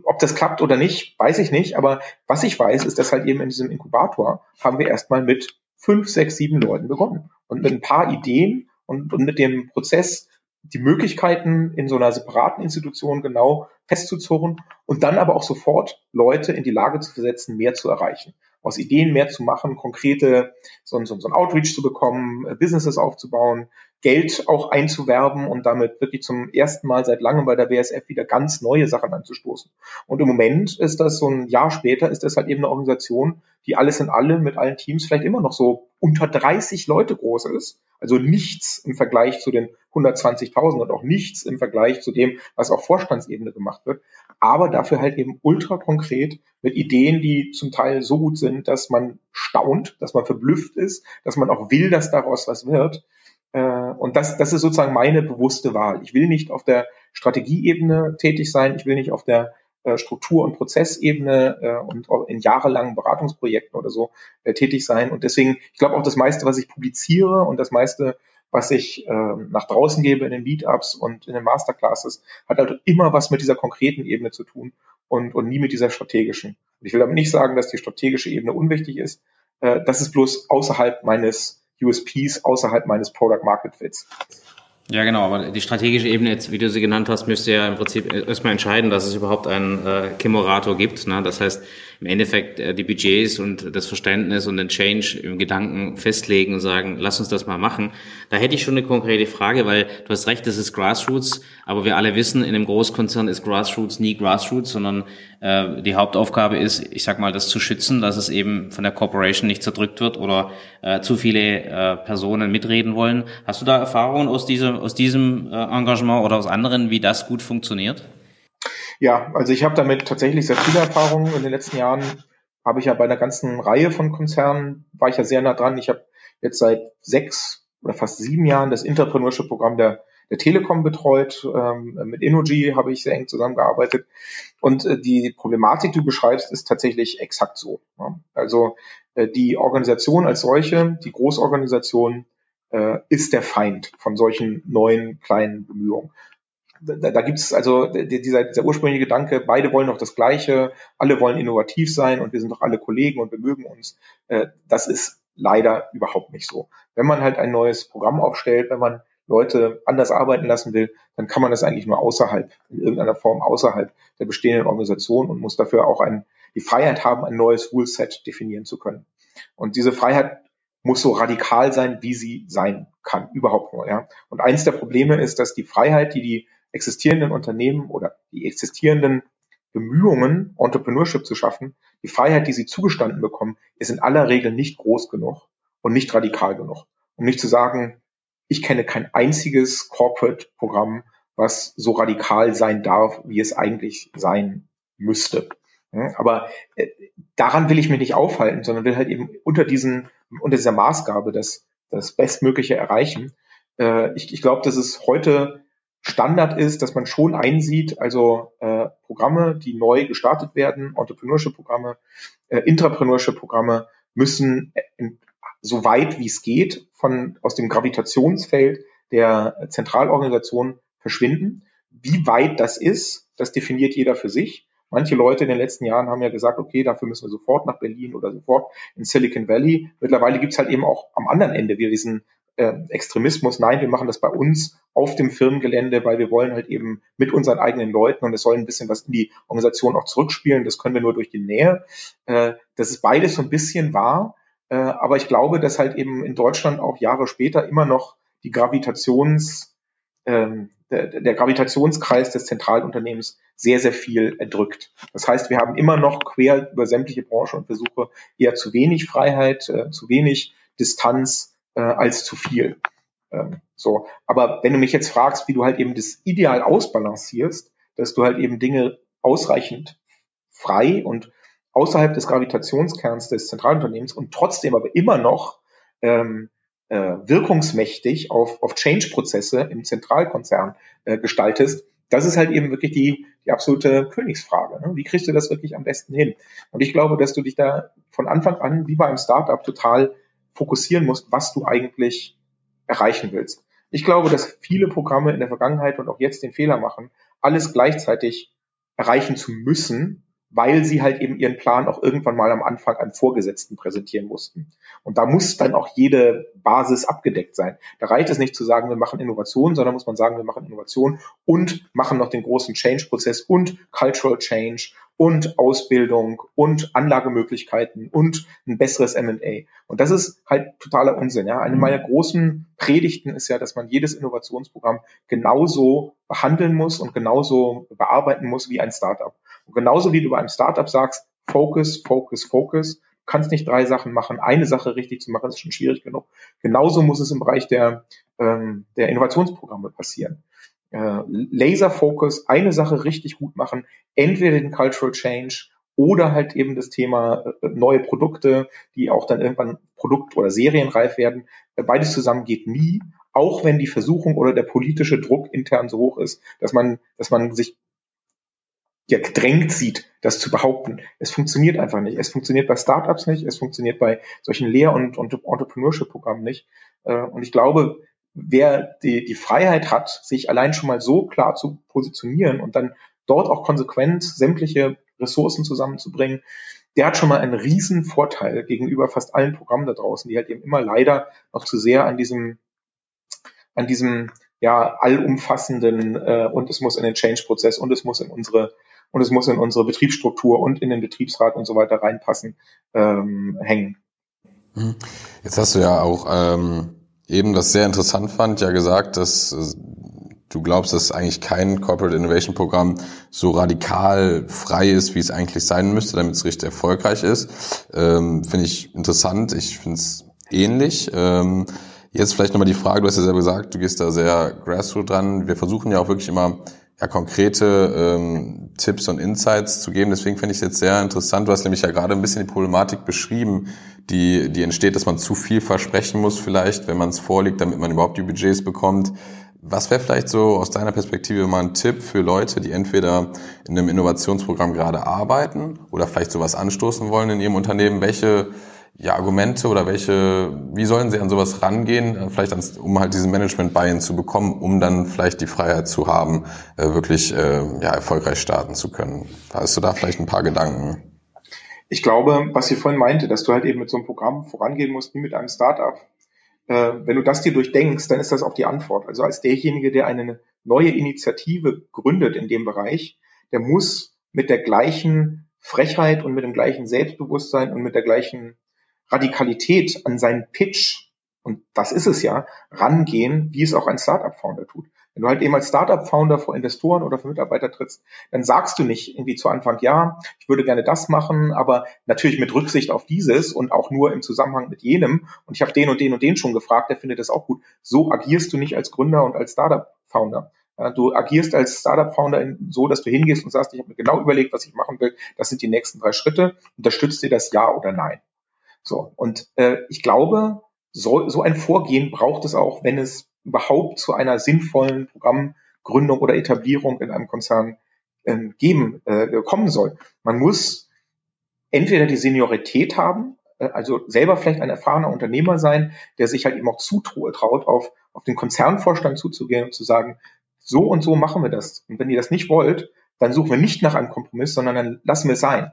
Ob das klappt oder nicht, weiß ich nicht. Aber was ich weiß, ist, dass halt eben in diesem Inkubator haben wir erstmal mit fünf, sechs, sieben Leuten begonnen. Und mit ein paar Ideen und, und mit dem Prozess die Möglichkeiten in so einer separaten Institution genau festzuzurren und dann aber auch sofort Leute in die Lage zu versetzen, mehr zu erreichen. Aus Ideen mehr zu machen, konkrete, so, so, so ein Outreach zu bekommen, Businesses aufzubauen, Geld auch einzuwerben und damit wirklich zum ersten Mal seit langem bei der BSF wieder ganz neue Sachen anzustoßen. Und im Moment ist das so ein Jahr später, ist das halt eben eine Organisation, die alles in allem mit allen Teams vielleicht immer noch so unter 30 Leute groß ist. Also nichts im Vergleich zu den 120.000 und auch nichts im Vergleich zu dem, was auf Vorstandsebene gemacht wird. Aber dafür halt eben ultra konkret mit Ideen, die zum Teil so gut sind, dass man staunt, dass man verblüfft ist, dass man auch will, dass daraus was wird. Äh, und das, das ist sozusagen meine bewusste Wahl. Ich will nicht auf der Strategieebene tätig sein, ich will nicht auf der Struktur- und Prozessebene äh, und in jahrelangen Beratungsprojekten oder so tätig sein. Und deswegen, ich glaube auch das meiste, was ich publiziere und das meiste, was ich nach draußen gebe in den Meetups und in den Masterclasses, hat halt immer was mit dieser konkreten Ebene zu tun und, und nie mit dieser strategischen. Und ich will damit nicht sagen, dass die strategische Ebene unwichtig ist. das ist bloß außerhalb meines USPs außerhalb meines Product Market Fits. Ja, genau, aber die strategische Ebene, jetzt, wie du sie genannt hast, müsste ja im Prinzip erstmal entscheiden, dass es überhaupt einen äh, Chemorator gibt. Ne? Das heißt, im Endeffekt äh, die Budgets und das Verständnis und den Change im Gedanken festlegen und sagen, lass uns das mal machen. Da hätte ich schon eine konkrete Frage, weil du hast recht, das ist Grassroots, aber wir alle wissen, in einem Großkonzern ist Grassroots nie Grassroots, sondern äh, die Hauptaufgabe ist, ich sag mal, das zu schützen, dass es eben von der Corporation nicht zerdrückt wird oder äh, zu viele äh, Personen mitreden wollen. Hast du da Erfahrungen aus diesem, aus diesem äh, Engagement oder aus anderen, wie das gut funktioniert? Ja, also ich habe damit tatsächlich sehr viele Erfahrungen. In den letzten Jahren habe ich ja bei einer ganzen Reihe von Konzernen, war ich ja sehr nah dran. Ich habe jetzt seit sechs oder fast sieben Jahren das Entrepreneurship-Programm der, der Telekom betreut. Ähm, mit Innogy habe ich sehr eng zusammengearbeitet. Und äh, die Problematik, die du beschreibst, ist tatsächlich exakt so. Ja? Also äh, die Organisation als solche, die Großorganisation, äh, ist der Feind von solchen neuen kleinen Bemühungen da, da gibt es also dieser, dieser ursprüngliche Gedanke, beide wollen doch das Gleiche, alle wollen innovativ sein und wir sind doch alle Kollegen und wir mögen uns. Äh, das ist leider überhaupt nicht so. Wenn man halt ein neues Programm aufstellt, wenn man Leute anders arbeiten lassen will, dann kann man das eigentlich nur außerhalb, in irgendeiner Form außerhalb der bestehenden Organisation und muss dafür auch ein, die Freiheit haben, ein neues Rule-Set definieren zu können. Und diese Freiheit muss so radikal sein, wie sie sein kann, überhaupt nur. Ja. Und eins der Probleme ist, dass die Freiheit, die die existierenden Unternehmen oder die existierenden Bemühungen, Entrepreneurship zu schaffen, die Freiheit, die sie zugestanden bekommen, ist in aller Regel nicht groß genug und nicht radikal genug. Um nicht zu sagen, ich kenne kein einziges Corporate-Programm, was so radikal sein darf, wie es eigentlich sein müsste. Aber äh, daran will ich mich nicht aufhalten, sondern will halt eben unter diesen, unter dieser Maßgabe das, das Bestmögliche erreichen. Äh, ich ich glaube, dass es heute Standard ist, dass man schon einsieht, also äh, Programme, die neu gestartet werden, Entrepreneurship-Programme, äh, Intrapreneurship-Programme müssen in, so weit wie es geht von aus dem Gravitationsfeld der Zentralorganisation verschwinden. Wie weit das ist, das definiert jeder für sich. Manche Leute in den letzten Jahren haben ja gesagt, okay, dafür müssen wir sofort nach Berlin oder sofort in Silicon Valley. Mittlerweile gibt's halt eben auch am anderen Ende wieder diesen äh, Extremismus. Nein, wir machen das bei uns auf dem Firmengelände, weil wir wollen halt eben mit unseren eigenen Leuten und es soll ein bisschen was in die Organisation auch zurückspielen. Das können wir nur durch die Nähe. Äh, das ist beides so ein bisschen wahr. Äh, aber ich glaube, dass halt eben in Deutschland auch Jahre später immer noch die Gravitations, ähm, der, der Gravitationskreis des Zentralunternehmens sehr, sehr viel erdrückt. Das heißt, wir haben immer noch quer über sämtliche Branchen und Versuche eher zu wenig Freiheit, äh, zu wenig Distanz äh, als zu viel. Ähm, so, aber wenn du mich jetzt fragst, wie du halt eben das ideal ausbalancierst, dass du halt eben Dinge ausreichend frei und außerhalb des Gravitationskerns des Zentralunternehmens und trotzdem aber immer noch ähm, äh, wirkungsmächtig auf, auf Change-Prozesse im Zentralkonzern äh, gestaltest, das ist halt eben wirklich die, die absolute Königsfrage. Ne? Wie kriegst du das wirklich am besten hin? Und ich glaube, dass du dich da von Anfang an, wie bei einem Startup, total fokussieren musst, was du eigentlich erreichen willst. Ich glaube, dass viele Programme in der Vergangenheit und auch jetzt den Fehler machen, alles gleichzeitig erreichen zu müssen, weil sie halt eben ihren Plan auch irgendwann mal am Anfang an Vorgesetzten präsentieren mussten. Und da muss dann auch jede Basis abgedeckt sein. Da reicht es nicht zu sagen, wir machen Innovation, sondern muss man sagen, wir machen Innovation und machen noch den großen Change-Prozess und Cultural Change und Ausbildung und Anlagemöglichkeiten und ein besseres M&A. Und das ist halt totaler Unsinn. Ja. Eine meiner großen Predigten ist ja, dass man jedes Innovationsprogramm genauso behandeln muss und genauso bearbeiten muss wie ein Startup. Und genauso wie du bei einem Startup sagst, Focus, Focus, Focus, du kannst nicht drei Sachen machen. Eine Sache richtig zu machen, ist schon schwierig genug. Genauso muss es im Bereich der, ähm, der Innovationsprogramme passieren. Äh, Laser Focus, eine Sache richtig gut machen, entweder den Cultural Change oder halt eben das Thema äh, neue Produkte, die auch dann irgendwann Produkt- oder Serienreif werden. Äh, beides zusammen geht nie, auch wenn die Versuchung oder der politische Druck intern so hoch ist, dass man, dass man sich ja, gedrängt sieht, das zu behaupten. Es funktioniert einfach nicht. Es funktioniert bei Startups nicht, es funktioniert bei solchen Lehr- und, und Entrepreneurship-Programmen nicht. Äh, und ich glaube, wer die, die Freiheit hat, sich allein schon mal so klar zu positionieren und dann dort auch konsequent sämtliche Ressourcen zusammenzubringen, der hat schon mal einen riesen Vorteil gegenüber fast allen Programmen da draußen, die halt eben immer leider noch zu sehr an diesem, an diesem ja allumfassenden äh, und es muss in den Change-Prozess und es muss in unsere und es muss in unsere Betriebsstruktur und in den Betriebsrat und so weiter reinpassen, ähm, hängen. Mhm. Jetzt hast du ja auch ähm, eben, das sehr interessant fand, ja gesagt, dass äh, du glaubst, dass eigentlich kein Corporate Innovation Programm so radikal frei ist, wie es eigentlich sein müsste, damit es richtig erfolgreich ist. Ähm, finde ich interessant. Ich finde es ähnlich. Ähm, jetzt vielleicht nochmal die Frage, du hast ja selber gesagt, du gehst da sehr grassroot dran. Wir versuchen ja auch wirklich immer ja, konkrete ähm, Tipps und Insights zu geben. Deswegen finde ich es jetzt sehr interessant. Du hast nämlich ja gerade ein bisschen die Problematik beschrieben, die, die entsteht, dass man zu viel versprechen muss vielleicht, wenn man es vorliegt, damit man überhaupt die Budgets bekommt. Was wäre vielleicht so aus deiner Perspektive mal ein Tipp für Leute, die entweder in einem Innovationsprogramm gerade arbeiten oder vielleicht sowas anstoßen wollen in ihrem Unternehmen? Welche ja, Argumente oder welche, wie sollen sie an sowas rangehen, vielleicht ans, um halt diesen Management-Buy-in zu bekommen, um dann vielleicht die Freiheit zu haben, äh, wirklich äh, ja, erfolgreich starten zu können? Hast du da vielleicht ein paar Gedanken? Ich glaube, was ich vorhin meinte, dass du halt eben mit so einem Programm vorangehen musst, wie mit einem Startup. Äh, wenn du das dir durchdenkst, dann ist das auch die Antwort. Also als derjenige, der eine neue Initiative gründet in dem Bereich, der muss mit der gleichen Frechheit und mit dem gleichen Selbstbewusstsein und mit der gleichen Radikalität an seinen Pitch, und das ist es ja, rangehen, wie es auch ein Startup-Founder tut. Wenn du halt eben als Startup-Founder vor Investoren oder vor Mitarbeiter trittst, dann sagst du nicht irgendwie zu Anfang, ja, ich würde gerne das machen, aber natürlich mit Rücksicht auf dieses und auch nur im Zusammenhang mit jenem. Und ich habe den und den und den schon gefragt, der findet das auch gut. So agierst du nicht als Gründer und als Startup-Founder. Du agierst als Startup-Founder so, dass du hingehst und sagst, ich habe mir genau überlegt, was ich machen will. Das sind die nächsten drei Schritte. Unterstützt dir das Ja oder Nein? So. Und äh, ich glaube, so, so ein Vorgehen braucht es auch, wenn es überhaupt zu einer sinnvollen Programmgründung oder Etablierung in einem Konzern ähm, geben, äh, kommen soll. Man muss entweder die Seniorität haben, äh, also selber vielleicht ein erfahrener Unternehmer sein, der sich halt eben auch zutraut, auf, auf den Konzernvorstand zuzugehen und zu sagen, so und so machen wir das. Und wenn ihr das nicht wollt, dann suchen wir nicht nach einem Kompromiss, sondern dann lassen wir es sein.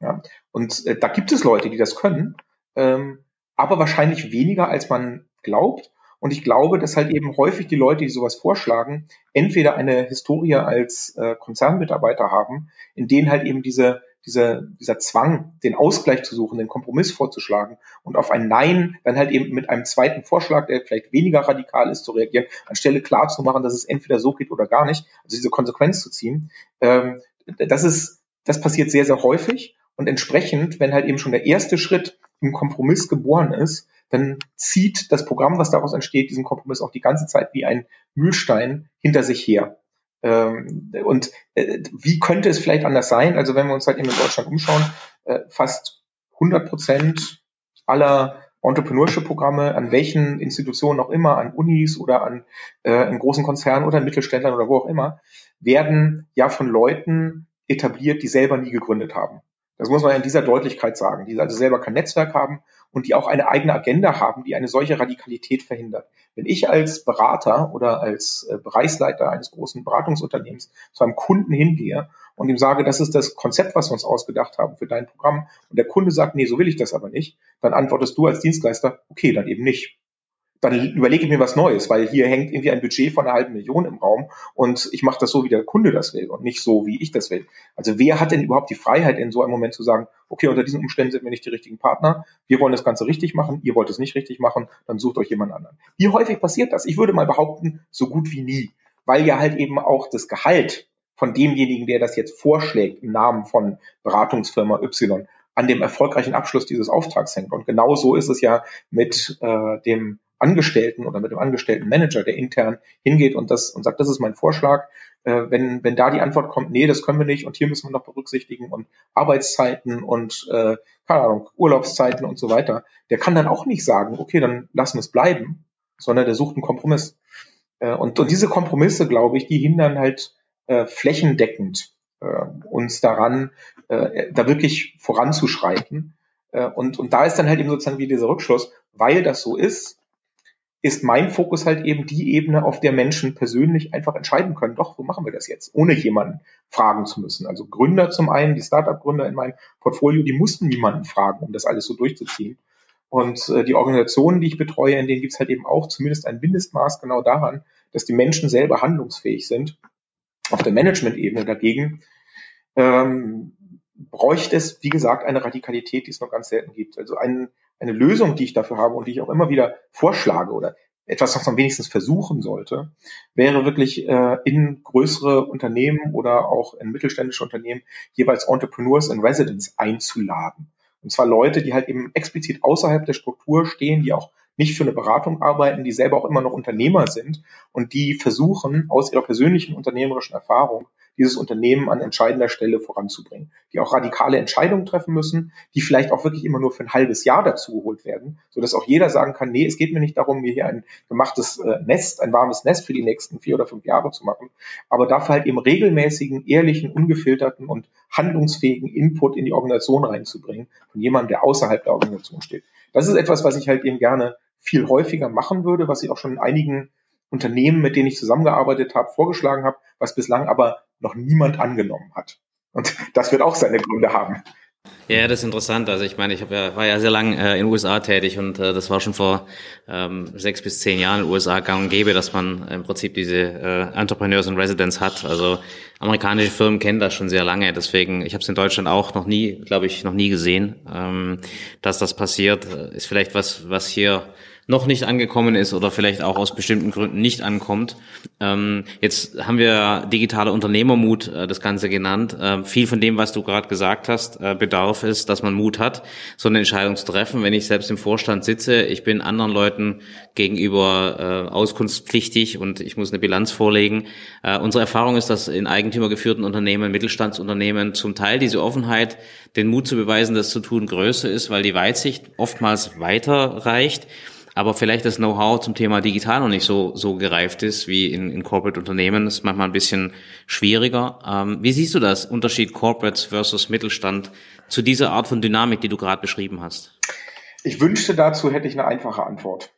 Ja? Und äh, da gibt es Leute, die das können, ähm, aber wahrscheinlich weniger, als man glaubt. Und ich glaube, dass halt eben häufig die Leute, die sowas vorschlagen, entweder eine Historie als äh, Konzernmitarbeiter haben, in denen halt eben diese dieser, dieser Zwang, den Ausgleich zu suchen, den Kompromiss vorzuschlagen und auf ein Nein dann halt eben mit einem zweiten Vorschlag, der vielleicht weniger radikal ist, zu reagieren, anstelle klar zu machen, dass es entweder so geht oder gar nicht, also diese Konsequenz zu ziehen. Ähm, das ist, das passiert sehr, sehr häufig und entsprechend, wenn halt eben schon der erste Schritt im Kompromiss geboren ist, dann zieht das Programm, was daraus entsteht, diesen Kompromiss auch die ganze Zeit wie ein Mühlstein hinter sich her. Ähm, und äh, wie könnte es vielleicht anders sein? Also wenn wir uns halt eben in Deutschland umschauen, äh, fast 100 Prozent aller Entrepreneurship-Programme, an welchen Institutionen auch immer, an Unis oder an äh, in großen Konzernen oder Mittelständlern oder wo auch immer, werden ja von Leuten etabliert, die selber nie gegründet haben. Das muss man in dieser Deutlichkeit sagen, die also selber kein Netzwerk haben und die auch eine eigene Agenda haben, die eine solche Radikalität verhindert. Wenn ich als Berater oder als äh, Bereichsleiter eines großen Beratungsunternehmens zu einem Kunden hingehe und ihm sage, das ist das Konzept, was wir uns ausgedacht haben für dein Programm und der Kunde sagt, nee, so will ich das aber nicht, dann antwortest du als Dienstleister, okay, dann eben nicht dann überlege ich mir was Neues, weil hier hängt irgendwie ein Budget von einer halben Million im Raum und ich mache das so, wie der Kunde das will und nicht so, wie ich das will. Also wer hat denn überhaupt die Freiheit, in so einem Moment zu sagen, okay, unter diesen Umständen sind wir nicht die richtigen Partner, wir wollen das Ganze richtig machen, ihr wollt es nicht richtig machen, dann sucht euch jemand anderen. Wie häufig passiert das? Ich würde mal behaupten, so gut wie nie, weil ja halt eben auch das Gehalt von demjenigen, der das jetzt vorschlägt im Namen von Beratungsfirma Y, an dem erfolgreichen Abschluss dieses Auftrags hängt. Und genau so ist es ja mit äh, dem Angestellten oder mit dem angestellten Manager, der intern hingeht und das und sagt, das ist mein Vorschlag. Äh, wenn, wenn da die Antwort kommt, nee, das können wir nicht und hier müssen wir noch berücksichtigen und Arbeitszeiten und äh, keine Ahnung, Urlaubszeiten und so weiter, der kann dann auch nicht sagen, okay, dann lassen wir es bleiben, sondern der sucht einen Kompromiss. Äh, und, und diese Kompromisse, glaube ich, die hindern halt äh, flächendeckend äh, uns daran, äh, da wirklich voranzuschreiten. Äh, und, und da ist dann halt eben sozusagen wie dieser Rückschluss, weil das so ist, ist mein Fokus halt eben die Ebene, auf der Menschen persönlich einfach entscheiden können, doch, so machen wir das jetzt, ohne jemanden fragen zu müssen. Also Gründer zum einen, die Startup-Gründer in meinem Portfolio, die mussten niemanden fragen, um das alles so durchzuziehen. Und äh, die Organisationen, die ich betreue, in denen gibt es halt eben auch zumindest ein Mindestmaß genau daran, dass die Menschen selber handlungsfähig sind. Auf der Management-Ebene dagegen ähm, bräuchte es, wie gesagt, eine Radikalität, die es noch ganz selten gibt. Also ein, eine Lösung, die ich dafür habe und die ich auch immer wieder vorschlage oder etwas, was man wenigstens versuchen sollte, wäre wirklich äh, in größere Unternehmen oder auch in mittelständische Unternehmen jeweils Entrepreneurs in Residence einzuladen. Und zwar Leute, die halt eben explizit außerhalb der Struktur stehen, die auch nicht für eine Beratung arbeiten, die selber auch immer noch Unternehmer sind und die versuchen, aus ihrer persönlichen unternehmerischen Erfahrung dieses Unternehmen an entscheidender Stelle voranzubringen, die auch radikale Entscheidungen treffen müssen, die vielleicht auch wirklich immer nur für ein halbes Jahr dazu geholt werden, so dass auch jeder sagen kann, nee, es geht mir nicht darum, mir hier ein gemachtes äh, Nest, ein warmes Nest für die nächsten vier oder fünf Jahre zu machen, aber dafür halt eben regelmäßigen, ehrlichen, ungefilterten und handlungsfähigen Input in die Organisation reinzubringen von jemandem, der außerhalb der Organisation steht. Das ist etwas, was ich halt eben gerne viel häufiger machen würde, was ich auch schon in einigen Unternehmen, mit denen ich zusammengearbeitet habe, vorgeschlagen habe, was bislang aber noch niemand angenommen hat. Und das wird auch seine Gründe haben. Ja, das ist interessant. Also ich meine, ich hab ja, war ja sehr lang äh, in den USA tätig und äh, das war schon vor ähm, sechs bis zehn Jahren in den USA gang und gäbe, dass man im Prinzip diese äh, Entrepreneurs in Residence hat. Also amerikanische Firmen kennen das schon sehr lange. Deswegen, ich habe es in Deutschland auch noch nie, glaube ich, noch nie gesehen, ähm, dass das passiert. Ist vielleicht was, was hier noch nicht angekommen ist oder vielleicht auch aus bestimmten Gründen nicht ankommt. Ähm, jetzt haben wir digitaler Unternehmermut äh, das Ganze genannt. Äh, viel von dem, was du gerade gesagt hast, äh, bedarf es, dass man Mut hat, so eine Entscheidung zu treffen. Wenn ich selbst im Vorstand sitze, ich bin anderen Leuten gegenüber äh, auskunftspflichtig und ich muss eine Bilanz vorlegen. Äh, unsere Erfahrung ist, dass in eigentümergeführten Unternehmen, Mittelstandsunternehmen zum Teil diese Offenheit, den Mut zu beweisen, das zu tun, größer ist, weil die Weitsicht oftmals weiter reicht aber vielleicht das Know-how zum Thema digital noch nicht so, so gereift ist wie in, in Corporate-Unternehmen. Das ist manchmal ein bisschen schwieriger. Ähm, wie siehst du das, Unterschied Corporates versus Mittelstand, zu dieser Art von Dynamik, die du gerade beschrieben hast? Ich wünschte, dazu hätte ich eine einfache Antwort.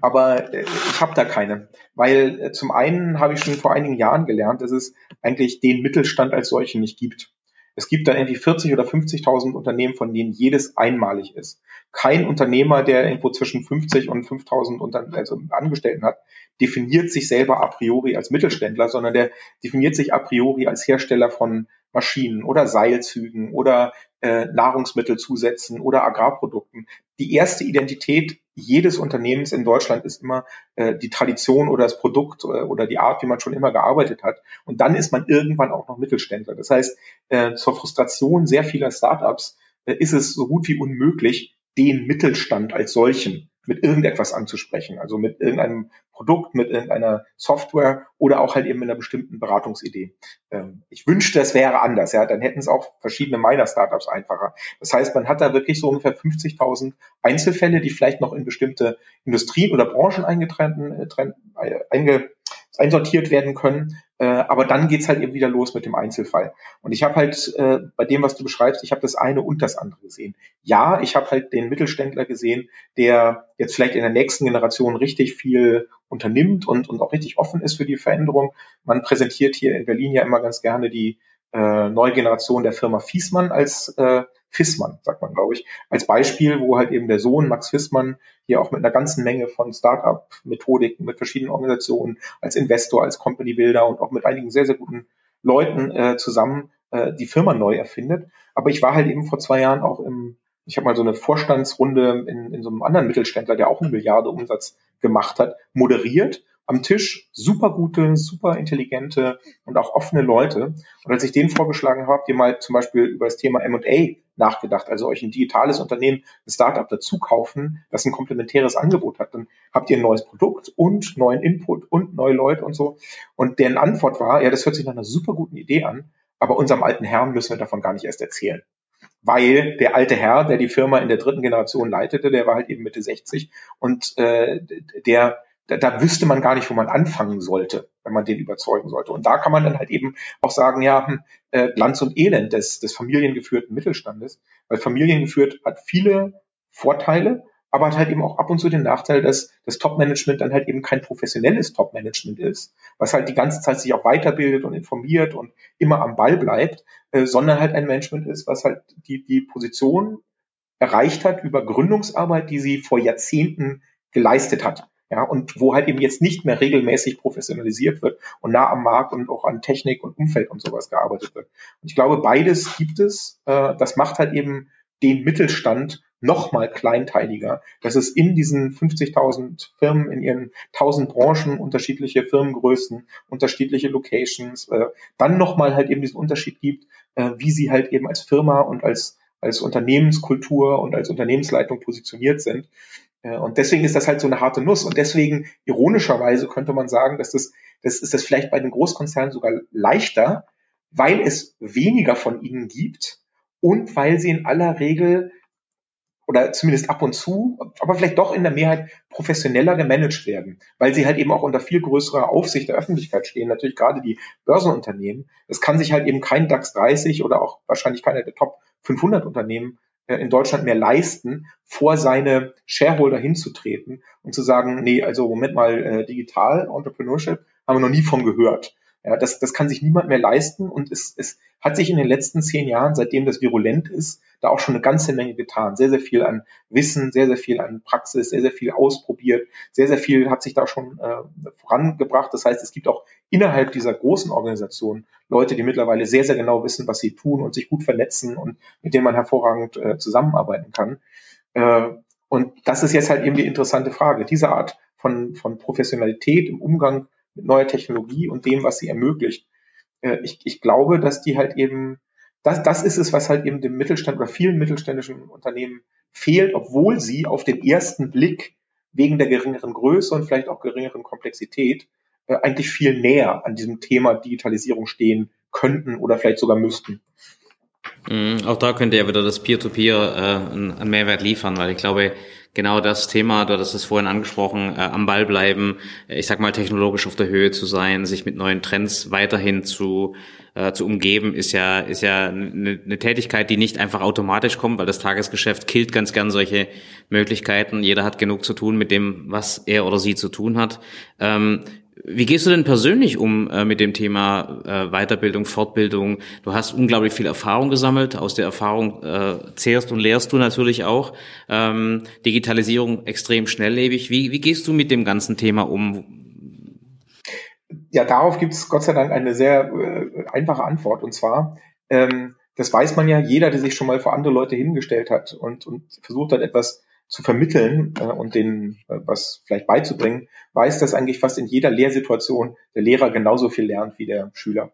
Aber äh, ich habe da keine. Weil äh, zum einen habe ich schon vor einigen Jahren gelernt, dass es eigentlich den Mittelstand als solchen nicht gibt. Es gibt dann irgendwie 40 oder 50.000 Unternehmen, von denen jedes einmalig ist. Kein Unternehmer, der irgendwo zwischen 50 und 5.000 also Angestellten hat, definiert sich selber a priori als Mittelständler, sondern der definiert sich a priori als Hersteller von Maschinen oder Seilzügen oder äh, Nahrungsmittelzusätzen oder Agrarprodukten. Die erste Identität jedes Unternehmens in Deutschland ist immer äh, die Tradition oder das Produkt äh, oder die Art, wie man schon immer gearbeitet hat. Und dann ist man irgendwann auch noch Mittelständler. Das heißt, äh, zur Frustration sehr vieler Startups äh, ist es so gut wie unmöglich, den Mittelstand als solchen mit irgendetwas anzusprechen, also mit irgendeinem Produkt, mit irgendeiner Software oder auch halt eben mit einer bestimmten Beratungsidee. Ähm, ich wünschte, es wäre anders, ja, dann hätten es auch verschiedene meiner Startups einfacher. Das heißt, man hat da wirklich so ungefähr 50.000 Einzelfälle, die vielleicht noch in bestimmte Industrien oder Branchen eingetreten, äh, einge, einsortiert werden können. Äh, aber dann geht's halt eben wieder los mit dem Einzelfall. Und ich habe halt äh, bei dem, was du beschreibst, ich habe das eine und das andere gesehen. Ja, ich habe halt den Mittelständler gesehen, der jetzt vielleicht in der nächsten Generation richtig viel unternimmt und, und auch richtig offen ist für die Veränderung. Man präsentiert hier in Berlin ja immer ganz gerne die äh, neue Generation der Firma Fiesmann als äh, Fissmann, sagt man, glaube ich, als Beispiel, wo halt eben der Sohn Max Fissmann hier auch mit einer ganzen Menge von Start-up-Methodiken, mit verschiedenen Organisationen, als Investor, als Company-Builder und auch mit einigen sehr, sehr guten Leuten äh, zusammen äh, die Firma neu erfindet. Aber ich war halt eben vor zwei Jahren auch im, ich habe mal so eine Vorstandsrunde in, in so einem anderen Mittelständler, der auch eine Milliarde Umsatz gemacht hat, moderiert am Tisch super gute, super intelligente und auch offene Leute. Und als ich denen vorgeschlagen habe, ihr mal zum Beispiel über das Thema M&A nachgedacht, also euch ein digitales Unternehmen, ein Startup dazu kaufen, das ein komplementäres Angebot hat, dann habt ihr ein neues Produkt und neuen Input und neue Leute und so. Und deren Antwort war, ja, das hört sich nach einer super guten Idee an, aber unserem alten Herrn müssen wir davon gar nicht erst erzählen. Weil der alte Herr, der die Firma in der dritten Generation leitete, der war halt eben Mitte 60 und äh, der da, da wüsste man gar nicht, wo man anfangen sollte, wenn man den überzeugen sollte. Und da kann man dann halt eben auch sagen, ja, hm, äh, Glanz und Elend des, des familiengeführten Mittelstandes, weil familiengeführt hat viele Vorteile, aber hat halt eben auch ab und zu den Nachteil, dass das Top-Management dann halt eben kein professionelles Top-Management ist, was halt die ganze Zeit sich auch weiterbildet und informiert und immer am Ball bleibt, äh, sondern halt ein Management ist, was halt die, die Position erreicht hat über Gründungsarbeit, die sie vor Jahrzehnten geleistet hat. Ja, und wo halt eben jetzt nicht mehr regelmäßig professionalisiert wird und nah am Markt und auch an Technik und Umfeld und sowas gearbeitet wird. Und ich glaube, beides gibt es. Äh, das macht halt eben den Mittelstand noch mal kleinteiliger, dass es in diesen 50.000 Firmen, in ihren 1000 Branchen unterschiedliche Firmengrößen, unterschiedliche Locations, äh, dann noch mal halt eben diesen Unterschied gibt, äh, wie sie halt eben als Firma und als als Unternehmenskultur und als Unternehmensleitung positioniert sind. Äh, und deswegen ist das halt so eine harte Nuss. Und deswegen, ironischerweise, könnte man sagen, dass das, das ist das vielleicht bei den Großkonzernen sogar leichter, weil es weniger von ihnen gibt und weil sie in aller Regel oder zumindest ab und zu, aber vielleicht doch in der Mehrheit professioneller gemanagt werden, weil sie halt eben auch unter viel größerer Aufsicht der Öffentlichkeit stehen, natürlich gerade die Börsenunternehmen. Es kann sich halt eben kein DAX 30 oder auch wahrscheinlich keiner der Top 500 Unternehmen in Deutschland mehr leisten, vor seine Shareholder hinzutreten und zu sagen, nee, also Moment mal, äh, digital Entrepreneurship haben wir noch nie von gehört. Ja, das, das kann sich niemand mehr leisten und es, es hat sich in den letzten zehn Jahren, seitdem das virulent ist, da auch schon eine ganze Menge getan. Sehr, sehr viel an Wissen, sehr, sehr viel an Praxis, sehr, sehr viel ausprobiert, sehr, sehr viel hat sich da schon äh, vorangebracht. Das heißt, es gibt auch innerhalb dieser großen Organisation Leute, die mittlerweile sehr, sehr genau wissen, was sie tun und sich gut vernetzen und mit denen man hervorragend äh, zusammenarbeiten kann. Äh, Und das ist jetzt halt eben die interessante Frage. Diese Art von, von Professionalität im Umgang mit neuer Technologie und dem, was sie ermöglicht. Äh, ich, ich glaube, dass die halt eben, das, das ist es, was halt eben dem Mittelstand oder vielen mittelständischen Unternehmen fehlt, obwohl sie auf den ersten Blick wegen der geringeren Größe und vielleicht auch geringeren Komplexität äh, eigentlich viel näher an diesem Thema Digitalisierung stehen könnten oder vielleicht sogar müssten. Mhm, auch da könnte ja wieder das Peer-to-Peer -Peer, äh, einen Mehrwert liefern, weil ich glaube, genau das Thema, du hattest es vorhin angesprochen, äh, am Ball bleiben, äh, ich sag mal technologisch auf der Höhe zu sein, sich mit neuen Trends weiterhin zu äh, zu umgeben, ist ja ist ja eine, eine Tätigkeit, die nicht einfach automatisch kommt, weil das Tagesgeschäft killt ganz gern solche Möglichkeiten. Jeder hat genug zu tun mit dem, was er oder sie zu tun hat. Ähm, wie gehst du denn persönlich um äh, mit dem Thema äh, Weiterbildung, Fortbildung? Du hast unglaublich viel Erfahrung gesammelt. Aus der Erfahrung äh, zehrst und lehrst du natürlich auch. Ähm, Digitalisierung extrem schnelllebig. Wie, wie gehst du mit dem ganzen Thema um? Ja, darauf gibt es Gott sei Dank eine sehr äh, einfache Antwort. Und zwar, ähm, das weiß man ja, jeder, der sich schon mal vor andere Leute hingestellt hat und, und versucht hat, etwas zu vermitteln äh, und denen äh, was vielleicht beizubringen, weiß, dass eigentlich fast in jeder Lehrsituation der Lehrer genauso viel lernt wie der Schüler.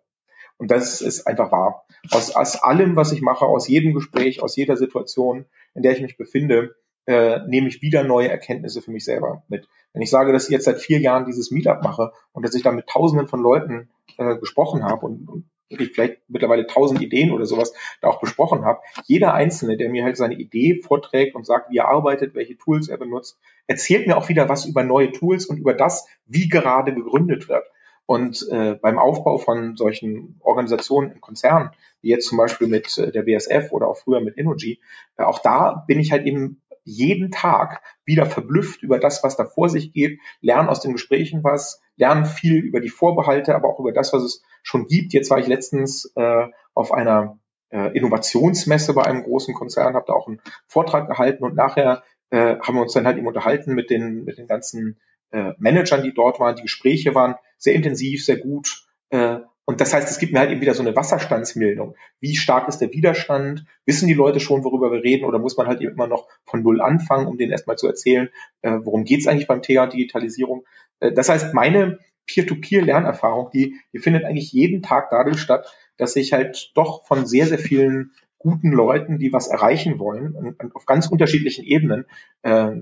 Und das ist einfach wahr. Aus, aus allem, was ich mache, aus jedem Gespräch, aus jeder Situation, in der ich mich befinde, äh, nehme ich wieder neue Erkenntnisse für mich selber mit. Wenn ich sage, dass ich jetzt seit vier Jahren dieses Meetup mache und dass ich da mit Tausenden von Leuten äh, gesprochen habe und, und wirklich vielleicht mittlerweile tausend Ideen oder sowas da auch besprochen habe. Jeder Einzelne, der mir halt seine Idee vorträgt und sagt, wie er arbeitet, welche Tools er benutzt, erzählt mir auch wieder was über neue Tools und über das, wie gerade gegründet wird. Und äh, beim Aufbau von solchen Organisationen im Konzern, wie jetzt zum Beispiel mit äh, der BSF oder auch früher mit Innogy, äh, auch da bin ich halt eben jeden Tag wieder verblüfft über das, was da vor sich geht, lernen aus den Gesprächen was, lernen viel über die Vorbehalte, aber auch über das, was es schon gibt. Jetzt war ich letztens äh, auf einer äh, Innovationsmesse bei einem großen Konzern, habe da auch einen Vortrag gehalten und nachher äh, haben wir uns dann halt eben unterhalten mit den, mit den ganzen äh, Managern, die dort waren. Die Gespräche waren sehr intensiv, sehr gut. Äh, und das heißt, es gibt mir halt eben wieder so eine Wasserstandsmeldung. Wie stark ist der Widerstand? Wissen die Leute schon, worüber wir reden? Oder muss man halt eben immer noch von Null anfangen, um denen erstmal zu erzählen, äh, worum geht es eigentlich beim Thema Digitalisierung? Äh, das heißt, meine Peer-to-Peer-Lernerfahrung, die, die findet eigentlich jeden Tag dadurch statt, dass ich halt doch von sehr, sehr vielen guten Leuten, die was erreichen wollen, auf ganz unterschiedlichen Ebenen äh,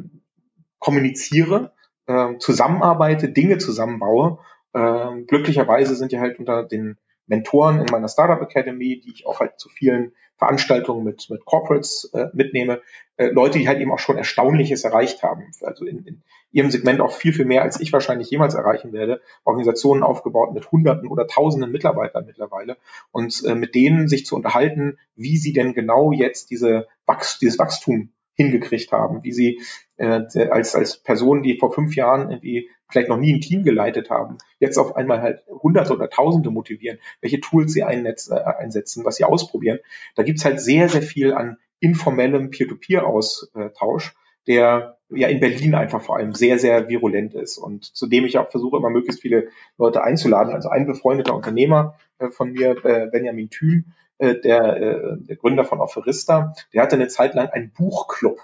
kommuniziere, äh, zusammenarbeite, Dinge zusammenbaue ähm, glücklicherweise sind ja halt unter den Mentoren in meiner Startup Academy, die ich auch halt zu vielen Veranstaltungen mit, mit Corporates äh, mitnehme, äh, Leute, die halt eben auch schon Erstaunliches erreicht haben. Also in, in ihrem Segment auch viel, viel mehr, als ich wahrscheinlich jemals erreichen werde. Organisationen aufgebaut mit Hunderten oder Tausenden Mitarbeitern mittlerweile. Und äh, mit denen sich zu unterhalten, wie sie denn genau jetzt diese Wachs dieses Wachstum hingekriegt haben, wie sie äh, als, als Personen, die vor fünf Jahren irgendwie vielleicht noch nie ein Team geleitet haben, jetzt auf einmal halt Hunderte oder Tausende motivieren, welche Tools sie einnetz, äh, einsetzen, was sie ausprobieren. Da gibt's halt sehr, sehr viel an informellem Peer-to-Peer-Austausch, der ja in Berlin einfach vor allem sehr, sehr virulent ist und zu dem ich auch versuche, immer möglichst viele Leute einzuladen. Also ein befreundeter Unternehmer äh, von mir, äh, Benjamin Thüm, äh, der, äh, der Gründer von Offerista, der hatte eine Zeit lang einen Buchclub.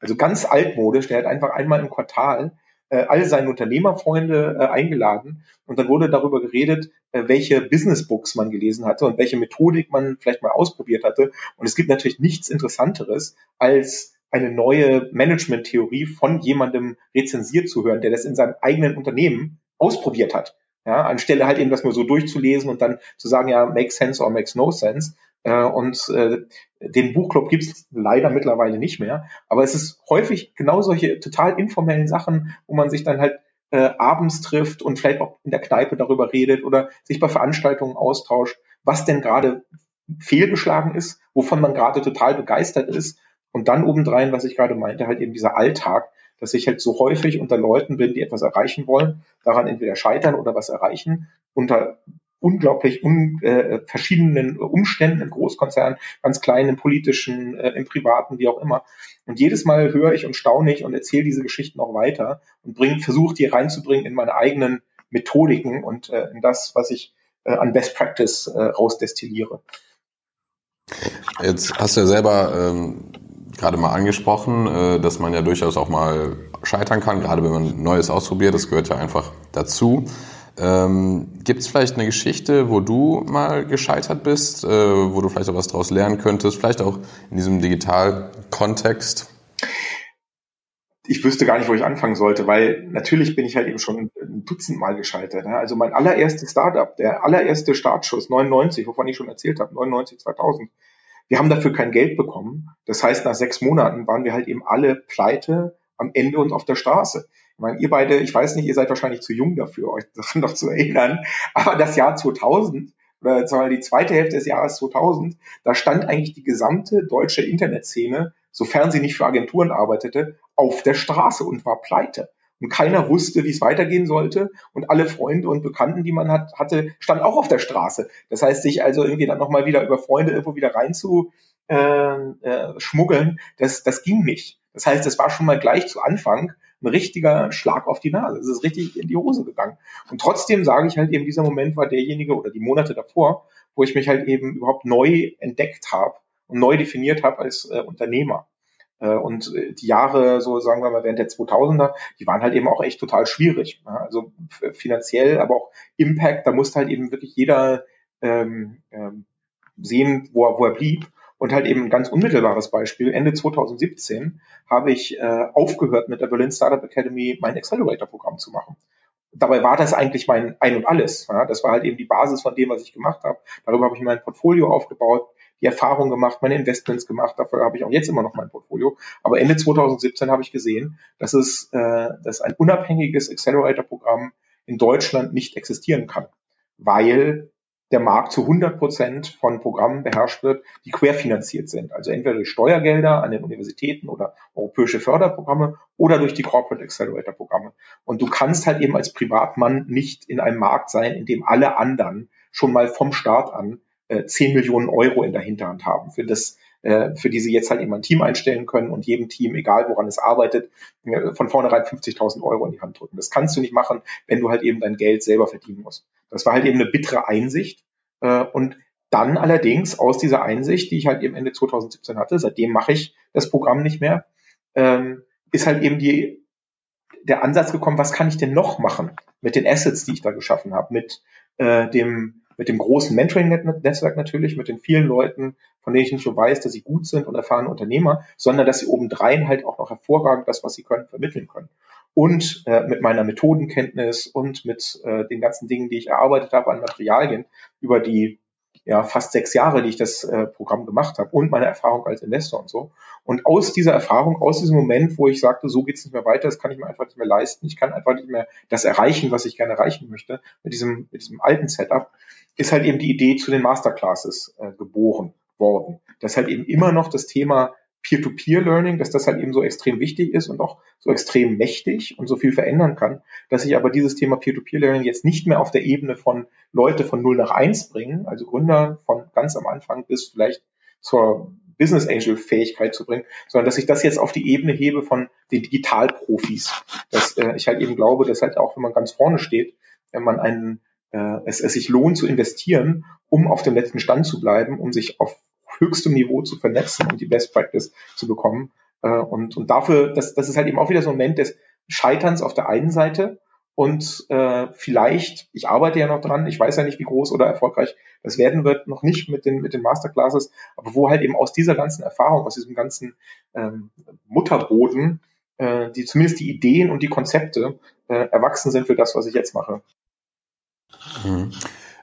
Also ganz altmodisch, der hat einfach einmal im Quartal äh, all seine Unternehmerfreunde äh, eingeladen und dann wurde darüber geredet, äh, welche Businessbooks man gelesen hatte und welche Methodik man vielleicht mal ausprobiert hatte. Und es gibt natürlich nichts Interessanteres, als eine neue Management-Theorie von jemandem rezensiert zu hören, der das in seinem eigenen Unternehmen ausprobiert hat. Ja, anstelle halt eben das nur so durchzulesen und dann zu sagen, ja, makes sense or makes no sense. Äh, und äh, den Buchclub gibt es leider mittlerweile nicht mehr. Aber es ist häufig genau solche total informellen Sachen, wo man sich dann halt äh, abends trifft und vielleicht auch in der Kneipe darüber redet oder sich bei Veranstaltungen austauscht, was denn gerade fehlgeschlagen ist, wovon man gerade total begeistert ist. Und dann obendrein, was ich gerade meinte, halt eben dieser Alltag, dass ich halt so häufig unter Leuten bin, die etwas erreichen wollen, daran entweder scheitern oder was erreichen, unter unglaublich un, äh, verschiedenen Umständen im Großkonzern, ganz kleinen, politischen, äh, im privaten, wie auch immer. Und jedes Mal höre ich und staune ich und erzähle diese Geschichten auch weiter und versuche die reinzubringen in meine eigenen Methodiken und äh, in das, was ich äh, an Best Practice äh, rausdestilliere. Jetzt hast du ja selber ähm, gerade mal angesprochen, äh, dass man ja durchaus auch mal scheitern kann, gerade wenn man Neues ausprobiert. Das gehört ja einfach dazu. Ähm, Gibt es vielleicht eine Geschichte, wo du mal gescheitert bist, äh, wo du vielleicht auch was daraus lernen könntest, vielleicht auch in diesem Digital-Kontext? Ich wüsste gar nicht, wo ich anfangen sollte, weil natürlich bin ich halt eben schon ein Dutzend Mal gescheitert. Ne? Also mein allererstes Startup, der allererste Startschuss, 99, wovon ich schon erzählt habe, 99, 2000, wir haben dafür kein Geld bekommen. Das heißt, nach sechs Monaten waren wir halt eben alle pleite am Ende und auf der Straße. Ich meine, ihr beide, ich weiß nicht, ihr seid wahrscheinlich zu jung dafür, euch daran noch zu erinnern, aber das Jahr 2000 oder sagen die zweite Hälfte des Jahres 2000, da stand eigentlich die gesamte deutsche Internetszene, sofern sie nicht für Agenturen arbeitete, auf der Straße und war pleite und keiner wusste, wie es weitergehen sollte und alle Freunde und Bekannten, die man hat, hatte, standen auch auf der Straße. Das heißt, sich also irgendwie dann nochmal wieder über Freunde irgendwo wieder rein zu äh, äh, das, das ging nicht. Das heißt, das war schon mal gleich zu Anfang ein richtiger Schlag auf die Nase. Es ist richtig in die Hose gegangen. Und trotzdem sage ich halt eben, dieser Moment war derjenige oder die Monate davor, wo ich mich halt eben überhaupt neu entdeckt habe und neu definiert habe als äh, Unternehmer. Äh, und äh, die Jahre, so sagen wir mal, während der 2000er, die waren halt eben auch echt total schwierig. Also finanziell, aber auch Impact, da musste halt eben wirklich jeder ähm, ähm, sehen, wo er, wo er blieb. Und halt eben ein ganz unmittelbares Beispiel. Ende 2017 habe ich äh, aufgehört, mit der Berlin Startup Academy mein Accelerator-Programm zu machen. Dabei war das eigentlich mein Ein und Alles. Ja? Das war halt eben die Basis von dem, was ich gemacht habe. Darüber habe ich mein Portfolio aufgebaut die Erfahrung gemacht, meine Investments gemacht. Dafür habe ich auch jetzt immer noch mein Portfolio. Aber Ende 2017 habe ich gesehen, dass es äh, dass ein unabhängiges Accelerator-Programm in Deutschland nicht existieren kann, weil der Markt zu 100 Prozent von Programmen beherrscht wird, die querfinanziert sind. Also entweder durch Steuergelder an den Universitäten oder europäische Förderprogramme oder durch die Corporate Accelerator Programme. Und du kannst halt eben als Privatmann nicht in einem Markt sein, in dem alle anderen schon mal vom Start an äh, 10 Millionen Euro in der Hinterhand haben, für das, äh, für die sie jetzt halt eben ein Team einstellen können und jedem Team, egal woran es arbeitet, äh, von vornherein 50.000 Euro in die Hand drücken. Das kannst du nicht machen, wenn du halt eben dein Geld selber verdienen musst. Das war halt eben eine bittere Einsicht. Äh, und dann allerdings aus dieser Einsicht, die ich halt eben Ende 2017 hatte, seitdem mache ich das Programm nicht mehr, ähm, ist halt eben die, der Ansatz gekommen, was kann ich denn noch machen mit den Assets, die ich da geschaffen habe, mit äh, dem mit dem großen Mentoring-Netzwerk natürlich, mit den vielen Leuten, von denen ich nicht nur weiß, dass sie gut sind und erfahrene Unternehmer, sondern dass sie obendrein halt auch noch hervorragend das, was sie können, vermitteln können. Und äh, mit meiner Methodenkenntnis und mit äh, den ganzen Dingen, die ich erarbeitet habe an Materialien über die ja, fast sechs Jahre, die ich das äh, Programm gemacht habe und meine Erfahrung als Investor und so. Und aus dieser Erfahrung, aus diesem Moment, wo ich sagte, so geht's nicht mehr weiter, das kann ich mir einfach nicht mehr leisten, ich kann einfach nicht mehr das erreichen, was ich gerne erreichen möchte, mit diesem, mit diesem alten Setup, ist halt eben die Idee zu den Masterclasses äh, geboren worden. Das halt eben immer noch das Thema Peer-to-Peer-Learning, dass das halt eben so extrem wichtig ist und auch so extrem mächtig und so viel verändern kann, dass ich aber dieses Thema Peer-to-Peer-Learning jetzt nicht mehr auf der Ebene von Leute von 0 nach 1 bringen, also Gründer von ganz am Anfang bis vielleicht zur Business Angel Fähigkeit zu bringen, sondern dass ich das jetzt auf die Ebene hebe von den Digitalprofis. Dass äh, ich halt eben glaube, dass halt auch, wenn man ganz vorne steht, wenn man einen äh, es, es sich lohnt zu investieren, um auf dem letzten Stand zu bleiben, um sich auf höchstem Niveau zu vernetzen und die Best Practice zu bekommen. Äh, und, und dafür, das, das ist halt eben auch wieder so ein Moment des Scheiterns auf der einen Seite und äh, vielleicht, ich arbeite ja noch dran, ich weiß ja nicht, wie groß oder erfolgreich das werden wird, noch nicht mit den, mit den Masterclasses, aber wo halt eben aus dieser ganzen Erfahrung, aus diesem ganzen ähm, Mutterboden, äh, die zumindest die Ideen und die Konzepte äh, erwachsen sind für das, was ich jetzt mache. Mhm.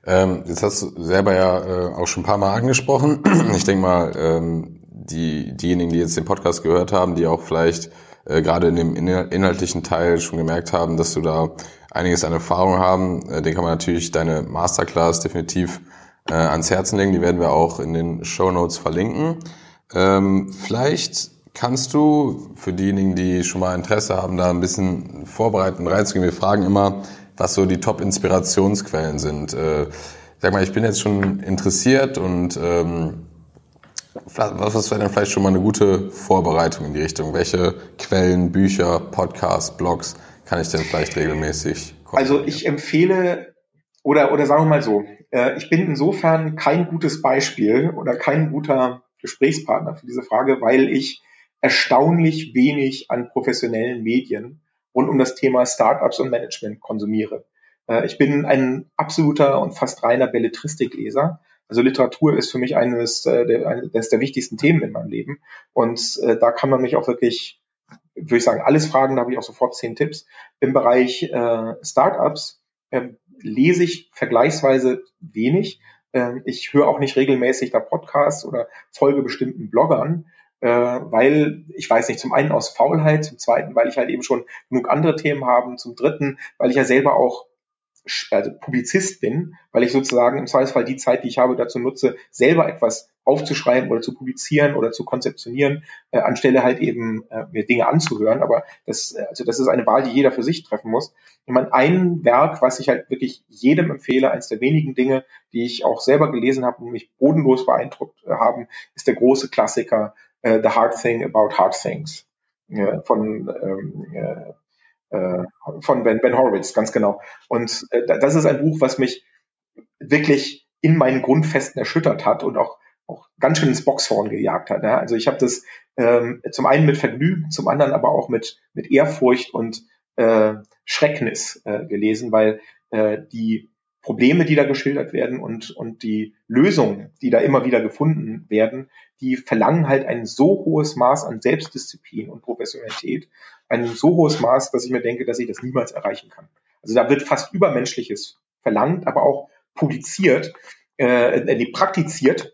Ähm, jetzt hast du selber ja äh, auch schon ein paar Mal angesprochen. Ich denke mal, ähm, die, diejenigen, die jetzt den Podcast gehört haben, die auch vielleicht äh, gerade in dem inhaltlichen Teil schon gemerkt haben, dass du da einiges an Erfahrung haben, äh, den kann man natürlich deine Masterclass definitiv äh, ans Herzen legen. Die werden wir auch in den Show Notes verlinken. Ähm, vielleicht kannst du für diejenigen, die schon mal Interesse haben, da ein bisschen vorbereiten, reinzugehen. Wir fragen immer, was so die Top-Inspirationsquellen sind. Äh, sag mal, ich bin jetzt schon interessiert und ähm, was, wäre denn vielleicht schon mal eine gute Vorbereitung in die Richtung? Welche Quellen, Bücher, Podcasts, Blogs kann ich denn vielleicht regelmäßig Also ich empfehle, oder, oder sagen wir mal so, äh, ich bin insofern kein gutes Beispiel oder kein guter Gesprächspartner für diese Frage, weil ich erstaunlich wenig an professionellen Medien rund um das Thema Startups und Management konsumiere. Äh, ich bin ein absoluter und fast reiner Belletristikleser. Also Literatur ist für mich eines äh, der, eines der wichtigsten Themen in meinem Leben. Und äh, da kann man mich auch wirklich, würde ich sagen, alles fragen. Da habe ich auch sofort zehn Tipps. Im Bereich Startups äh, lese ich vergleichsweise wenig. Äh, ich höre auch nicht regelmäßig da Podcasts oder folge bestimmten Bloggern äh, weil ich weiß nicht, zum einen aus Faulheit, zum zweiten, weil ich halt eben schon genug andere Themen habe, zum dritten, weil ich ja selber auch also Publizist bin, weil ich sozusagen im Zweifelsfall die Zeit, die ich habe, dazu nutze, selber etwas aufzuschreiben oder zu publizieren oder zu konzeptionieren, äh, anstelle halt eben äh, mir Dinge anzuhören. Aber das, also das ist eine Wahl, die jeder für sich treffen muss. Ich meine, ein Werk, was ich halt wirklich jedem empfehle, eines der wenigen Dinge, die ich auch selber gelesen habe und mich bodenlos beeindruckt äh, haben, ist der große Klassiker äh, The Hard Thing About Hard Things ja, von ähm, äh, äh, von Ben, ben Horowitz, ganz genau. Und äh, das ist ein Buch, was mich wirklich in meinen Grundfesten erschüttert hat und auch auch ganz schön ins Boxhorn gejagt hat. Ja? Also ich habe das ähm, zum einen mit Vergnügen, zum anderen aber auch mit mit Ehrfurcht und äh, Schrecknis äh, gelesen, weil äh, die Probleme, die da geschildert werden und, und die Lösungen, die da immer wieder gefunden werden, die verlangen halt ein so hohes Maß an Selbstdisziplin und Professionalität, ein so hohes Maß, dass ich mir denke, dass ich das niemals erreichen kann. Also da wird fast Übermenschliches verlangt, aber auch publiziert, äh, äh praktiziert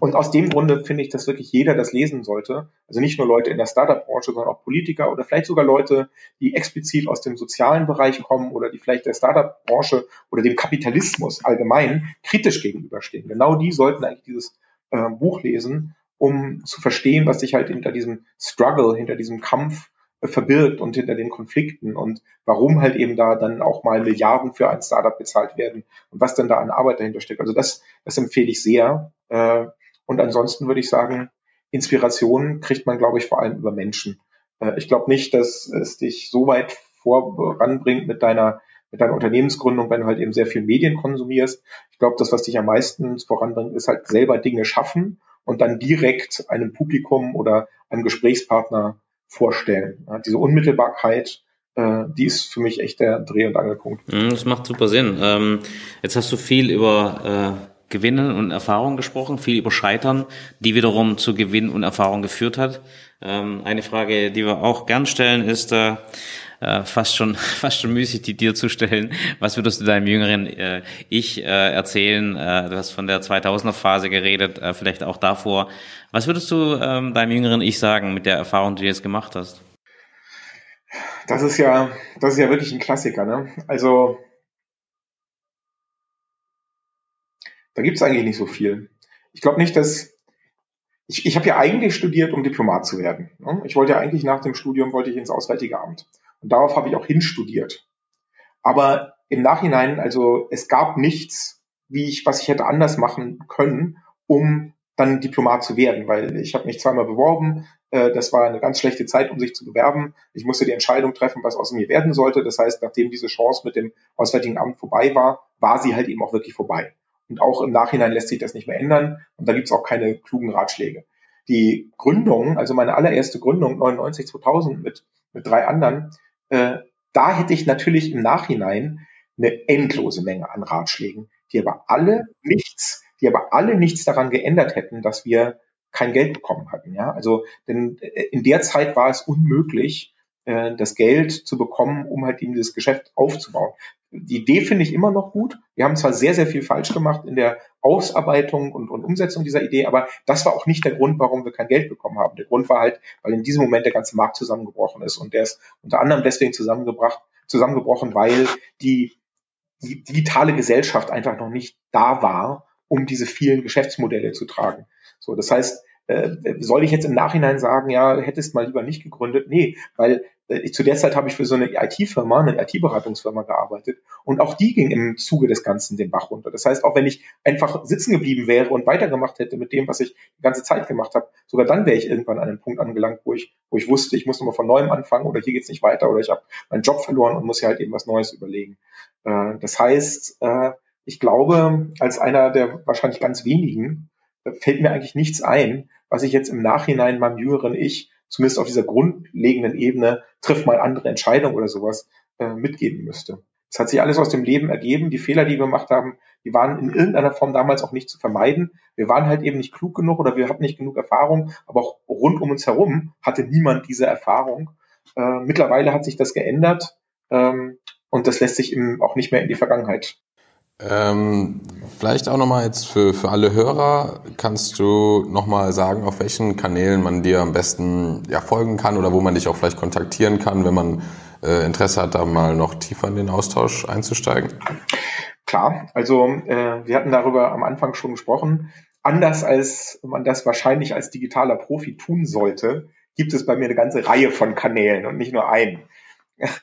und aus dem Grunde finde ich, dass wirklich jeder das lesen sollte. Also nicht nur Leute in der Startup-Branche, sondern auch Politiker oder vielleicht sogar Leute, die explizit aus dem sozialen Bereich kommen oder die vielleicht der Startup-Branche oder dem Kapitalismus allgemein kritisch gegenüberstehen. Genau die sollten eigentlich dieses äh, Buch lesen, um zu verstehen, was sich halt hinter diesem Struggle, hinter diesem Kampf äh, verbirgt und hinter den Konflikten und warum halt eben da dann auch mal Milliarden für ein Startup bezahlt werden und was dann da an Arbeit dahinter steckt. Also das, das empfehle ich sehr. Äh, und ansonsten würde ich sagen, Inspiration kriegt man, glaube ich, vor allem über Menschen. Äh, ich glaube nicht, dass es dich so weit voranbringt mit deiner mit deiner Unternehmensgründung, wenn du halt eben sehr viel Medien konsumierst. Ich glaube, das, was dich am meisten voranbringt, ist halt selber Dinge schaffen und dann direkt einem Publikum oder einem Gesprächspartner vorstellen. Diese Unmittelbarkeit, äh, die ist für mich echt der Dreh- und Angelpunkt. Mhm, das macht super Sinn. Ähm, jetzt hast du viel über äh Gewinnen und Erfahrung gesprochen, viel über Scheitern, die wiederum zu Gewinn und Erfahrung geführt hat. Ähm, eine Frage, die wir auch gern stellen, ist äh, äh, fast schon fast schon müßig, die dir zu stellen. Was würdest du deinem jüngeren äh, Ich äh, erzählen? Äh, du hast von der 2000er Phase geredet, äh, vielleicht auch davor. Was würdest du ähm, deinem jüngeren Ich sagen mit der Erfahrung, die du jetzt gemacht hast? Das ist ja, das ist ja wirklich ein Klassiker. Ne? Also Da gibt es eigentlich nicht so viel. Ich glaube nicht, dass ich, ich habe ja eigentlich studiert, um Diplomat zu werden. Ne? Ich wollte ja eigentlich nach dem Studium wollte ich ins Auswärtige Amt. Und darauf habe ich auch hinstudiert. Aber im Nachhinein, also es gab nichts, wie ich, was ich hätte anders machen können, um dann Diplomat zu werden, weil ich habe mich zweimal beworben. Äh, das war eine ganz schlechte Zeit, um sich zu bewerben. Ich musste die Entscheidung treffen, was aus mir werden sollte. Das heißt, nachdem diese Chance mit dem Auswärtigen Amt vorbei war, war sie halt eben auch wirklich vorbei. Und auch im Nachhinein lässt sich das nicht mehr ändern. Und da gibt es auch keine klugen Ratschläge. Die Gründung, also meine allererste Gründung 99, 2000 mit, mit drei anderen, äh, da hätte ich natürlich im Nachhinein eine endlose Menge an Ratschlägen, die aber alle nichts, die aber alle nichts daran geändert hätten, dass wir kein Geld bekommen hatten. Ja, also denn äh, in der Zeit war es unmöglich, äh, das Geld zu bekommen, um halt eben dieses Geschäft aufzubauen die Idee finde ich immer noch gut. Wir haben zwar sehr, sehr viel falsch gemacht in der Ausarbeitung und, und Umsetzung dieser Idee, aber das war auch nicht der Grund, warum wir kein Geld bekommen haben. Der Grund war halt, weil in diesem Moment der ganze Markt zusammengebrochen ist und der ist unter anderem deswegen zusammengebracht, zusammengebrochen, weil die, die digitale Gesellschaft einfach noch nicht da war, um diese vielen Geschäftsmodelle zu tragen. So, das heißt, soll ich jetzt im Nachhinein sagen, ja, hättest mal lieber nicht gegründet? Nee, weil äh, zu der Zeit habe ich für so eine IT-Firma, eine IT-Beratungsfirma gearbeitet und auch die ging im Zuge des Ganzen den Bach runter. Das heißt, auch wenn ich einfach sitzen geblieben wäre und weitergemacht hätte mit dem, was ich die ganze Zeit gemacht habe, sogar dann wäre ich irgendwann an einen Punkt angelangt, wo ich, wo ich wusste, ich muss nochmal von neuem anfangen oder hier geht's nicht weiter oder ich habe meinen Job verloren und muss ja halt eben was Neues überlegen. Äh, das heißt, ich glaube, als einer der wahrscheinlich ganz wenigen fällt mir eigentlich nichts ein, was ich jetzt im Nachhinein meinem jüngeren Ich zumindest auf dieser grundlegenden Ebene, trifft mal andere Entscheidungen oder sowas, äh, mitgeben müsste. Es hat sich alles aus dem Leben ergeben. Die Fehler, die wir gemacht haben, die waren in irgendeiner Form damals auch nicht zu vermeiden. Wir waren halt eben nicht klug genug oder wir hatten nicht genug Erfahrung, aber auch rund um uns herum hatte niemand diese Erfahrung. Äh, mittlerweile hat sich das geändert ähm, und das lässt sich eben auch nicht mehr in die Vergangenheit ähm, vielleicht auch nochmal jetzt für, für alle Hörer, kannst du nochmal sagen, auf welchen Kanälen man dir am besten ja, folgen kann oder wo man dich auch vielleicht kontaktieren kann, wenn man äh, Interesse hat, da mal noch tiefer in den Austausch einzusteigen? Klar, also äh, wir hatten darüber am Anfang schon gesprochen. Anders als man das wahrscheinlich als digitaler Profi tun sollte, gibt es bei mir eine ganze Reihe von Kanälen und nicht nur einen.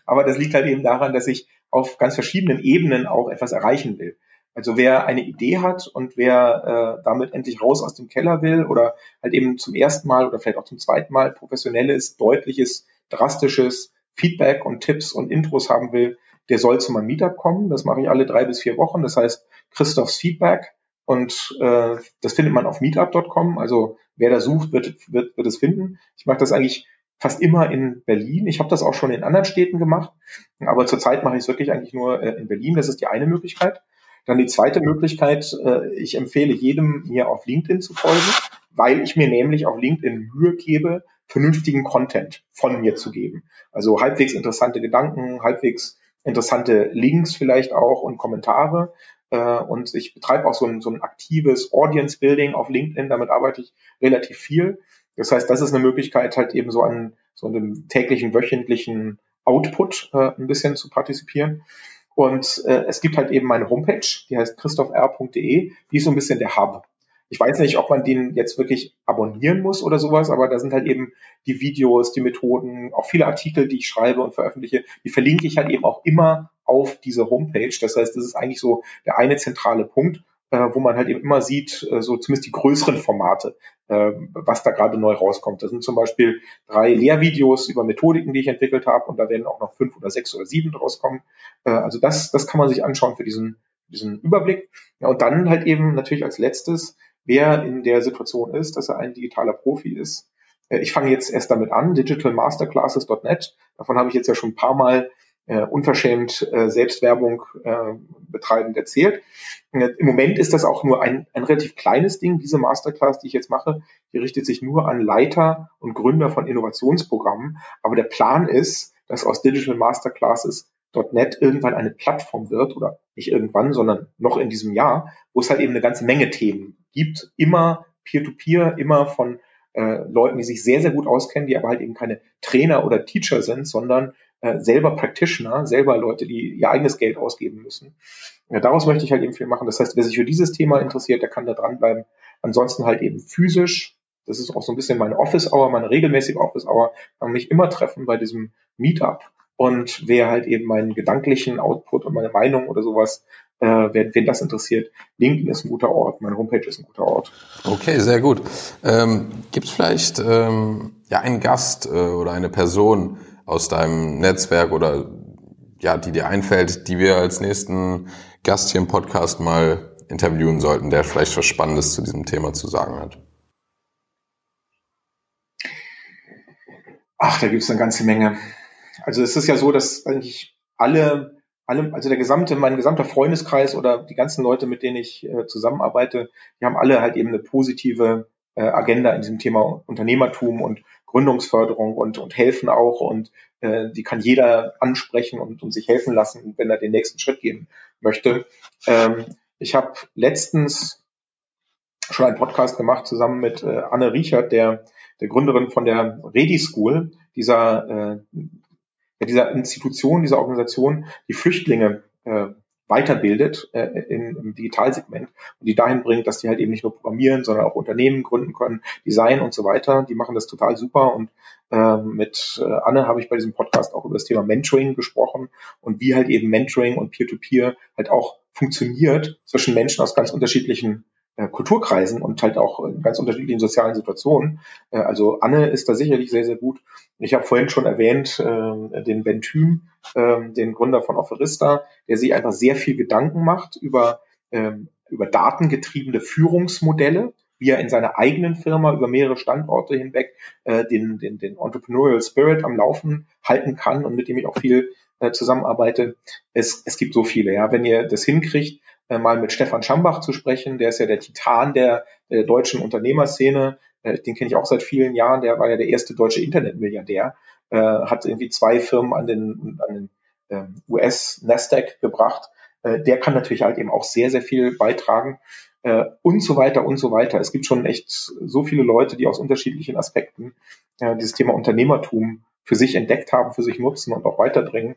Aber das liegt halt eben daran, dass ich auf ganz verschiedenen Ebenen auch etwas erreichen will. Also wer eine Idee hat und wer äh, damit endlich raus aus dem Keller will oder halt eben zum ersten Mal oder vielleicht auch zum zweiten Mal professionelles, deutliches, drastisches Feedback und Tipps und Intros haben will, der soll zu meinem Meetup kommen. Das mache ich alle drei bis vier Wochen. Das heißt Christophs Feedback und äh, das findet man auf meetup.com. Also wer da sucht, wird, wird, wird es finden. Ich mache das eigentlich fast immer in Berlin. Ich habe das auch schon in anderen Städten gemacht, aber zurzeit mache ich es wirklich eigentlich nur äh, in Berlin. Das ist die eine Möglichkeit. Dann die zweite Möglichkeit, äh, ich empfehle jedem, mir auf LinkedIn zu folgen, weil ich mir nämlich auf LinkedIn Mühe gebe, vernünftigen Content von mir zu geben. Also halbwegs interessante Gedanken, halbwegs interessante Links vielleicht auch und Kommentare. Äh, und ich betreibe auch so ein, so ein aktives Audience Building auf LinkedIn. Damit arbeite ich relativ viel. Das heißt, das ist eine Möglichkeit, halt eben so an so einem täglichen, wöchentlichen Output äh, ein bisschen zu partizipieren. Und äh, es gibt halt eben meine Homepage, die heißt christophr.de, die ist so ein bisschen der Hub. Ich weiß nicht, ob man den jetzt wirklich abonnieren muss oder sowas, aber da sind halt eben die Videos, die Methoden, auch viele Artikel, die ich schreibe und veröffentliche, die verlinke ich halt eben auch immer auf diese Homepage. Das heißt, das ist eigentlich so der eine zentrale Punkt wo man halt eben immer sieht, äh, so zumindest die größeren Formate, äh, was da gerade neu rauskommt. Das sind zum Beispiel drei Lehrvideos über Methodiken, die ich entwickelt habe und da werden auch noch fünf oder sechs oder sieben draus kommen. Äh, also das, das kann man sich anschauen für diesen, diesen Überblick. Ja, und dann halt eben natürlich als letztes, wer in der Situation ist, dass er ein digitaler Profi ist. Äh, ich fange jetzt erst damit an, digitalmasterclasses.net. Davon habe ich jetzt ja schon ein paar Mal äh, unverschämt äh, Selbstwerbung äh, betreibend erzählt. Äh, Im Moment ist das auch nur ein, ein relativ kleines Ding. Diese Masterclass, die ich jetzt mache, die richtet sich nur an Leiter und Gründer von Innovationsprogrammen. Aber der Plan ist, dass aus Digital Masterclasses .NET irgendwann eine Plattform wird oder nicht irgendwann, sondern noch in diesem Jahr, wo es halt eben eine ganze Menge Themen gibt, immer Peer-to-Peer, -Peer, immer von äh, Leuten, die sich sehr, sehr gut auskennen, die aber halt eben keine Trainer oder Teacher sind, sondern äh, selber Practitioner, selber Leute, die ihr eigenes Geld ausgeben müssen. Ja, daraus möchte ich halt eben viel machen. Das heißt, wer sich für dieses Thema interessiert, der kann da dranbleiben. Ansonsten halt eben physisch. Das ist auch so ein bisschen meine Office Hour, meine regelmäßige Office Hour. Kann mich immer treffen bei diesem Meetup. Und wer halt eben meinen gedanklichen Output und meine Meinung oder sowas äh, wen, wen das interessiert, LinkedIn ist ein guter Ort, meine Homepage ist ein guter Ort. Okay, sehr gut. Ähm, Gibt es vielleicht ähm, ja einen Gast äh, oder eine Person aus deinem Netzwerk oder ja, die dir einfällt, die wir als nächsten Gast hier im Podcast mal interviewen sollten, der vielleicht was Spannendes zu diesem Thema zu sagen hat? Ach, da gibt es eine ganze Menge. Also es ist ja so, dass eigentlich alle alle, also der gesamte, mein gesamter Freundeskreis oder die ganzen Leute, mit denen ich äh, zusammenarbeite, die haben alle halt eben eine positive äh, Agenda in diesem Thema Unternehmertum und Gründungsförderung und, und helfen auch und äh, die kann jeder ansprechen und, und sich helfen lassen, wenn er den nächsten Schritt gehen möchte. Ähm, ich habe letztens schon einen Podcast gemacht zusammen mit äh, Anne Riechert, der, der Gründerin von der Redi School, dieser äh, dieser Institution, dieser Organisation, die Flüchtlinge äh, weiterbildet äh, in, im Digitalsegment und die dahin bringt, dass die halt eben nicht nur programmieren, sondern auch Unternehmen gründen können, Design und so weiter. Die machen das total super und äh, mit äh, Anne habe ich bei diesem Podcast auch über das Thema Mentoring gesprochen und wie halt eben Mentoring und Peer-to-Peer -Peer halt auch funktioniert zwischen Menschen aus ganz unterschiedlichen Kulturkreisen und halt auch in ganz unterschiedlichen sozialen Situationen. Äh, also Anne ist da sicherlich sehr, sehr gut. Ich habe vorhin schon erwähnt, äh, den Ben Thüm, äh, den Gründer von Offerista, der sich einfach sehr viel Gedanken macht über, äh, über datengetriebene Führungsmodelle. wie er in seiner eigenen Firma über mehrere Standorte hinweg äh, den, den, den Entrepreneurial Spirit am Laufen halten kann und mit dem ich auch viel äh, zusammenarbeite. Es, es gibt so viele, ja. Wenn ihr das hinkriegt, äh, mal mit Stefan Schambach zu sprechen, der ist ja der Titan der, der deutschen Unternehmerszene, äh, den kenne ich auch seit vielen Jahren, der war ja der erste deutsche Internetmilliardär, äh, hat irgendwie zwei Firmen an den, an den ähm, US Nasdaq gebracht. Äh, der kann natürlich halt eben auch sehr, sehr viel beitragen äh, und so weiter und so weiter. Es gibt schon echt so viele Leute, die aus unterschiedlichen Aspekten äh, dieses Thema Unternehmertum für sich entdeckt haben, für sich nutzen und auch weiterbringen.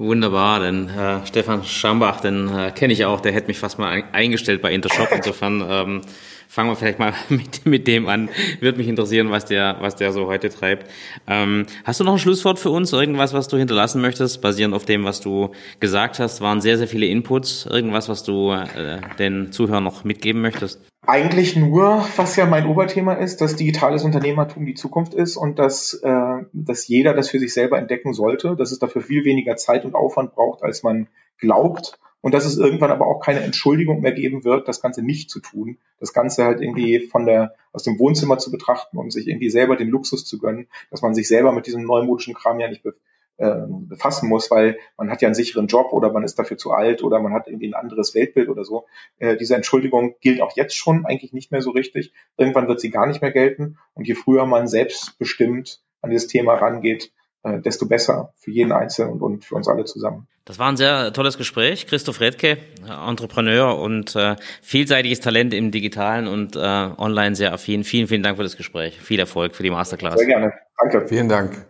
Wunderbar, denn äh, Stefan Schambach, den äh, kenne ich auch, der hätte mich fast mal eingestellt bei Intershop. Insofern ähm, fangen wir vielleicht mal mit, mit dem an. Würde mich interessieren, was der, was der so heute treibt. Ähm, hast du noch ein Schlusswort für uns? Irgendwas, was du hinterlassen möchtest, basierend auf dem, was du gesagt hast? Waren sehr, sehr viele Inputs. Irgendwas, was du äh, den Zuhörern noch mitgeben möchtest? Eigentlich nur, was ja mein Oberthema ist, dass digitales Unternehmertum die Zukunft ist und dass, äh, dass jeder das für sich selber entdecken sollte, dass es dafür viel weniger Zeit und Aufwand braucht, als man glaubt und dass es irgendwann aber auch keine Entschuldigung mehr geben wird, das Ganze nicht zu tun, das Ganze halt irgendwie von der aus dem Wohnzimmer zu betrachten und sich irgendwie selber den Luxus zu gönnen, dass man sich selber mit diesem neumodischen Kram ja nicht be befassen muss, weil man hat ja einen sicheren Job oder man ist dafür zu alt oder man hat irgendwie ein anderes Weltbild oder so. Äh, diese Entschuldigung gilt auch jetzt schon eigentlich nicht mehr so richtig. Irgendwann wird sie gar nicht mehr gelten. Und je früher man selbstbestimmt an dieses Thema rangeht, äh, desto besser für jeden Einzelnen und für uns alle zusammen. Das war ein sehr tolles Gespräch. Christoph Redke, Entrepreneur und äh, vielseitiges Talent im Digitalen und äh, online sehr affin. Vielen, vielen Dank für das Gespräch. Viel Erfolg für die Masterclass. Sehr gerne. Danke. Vielen Dank.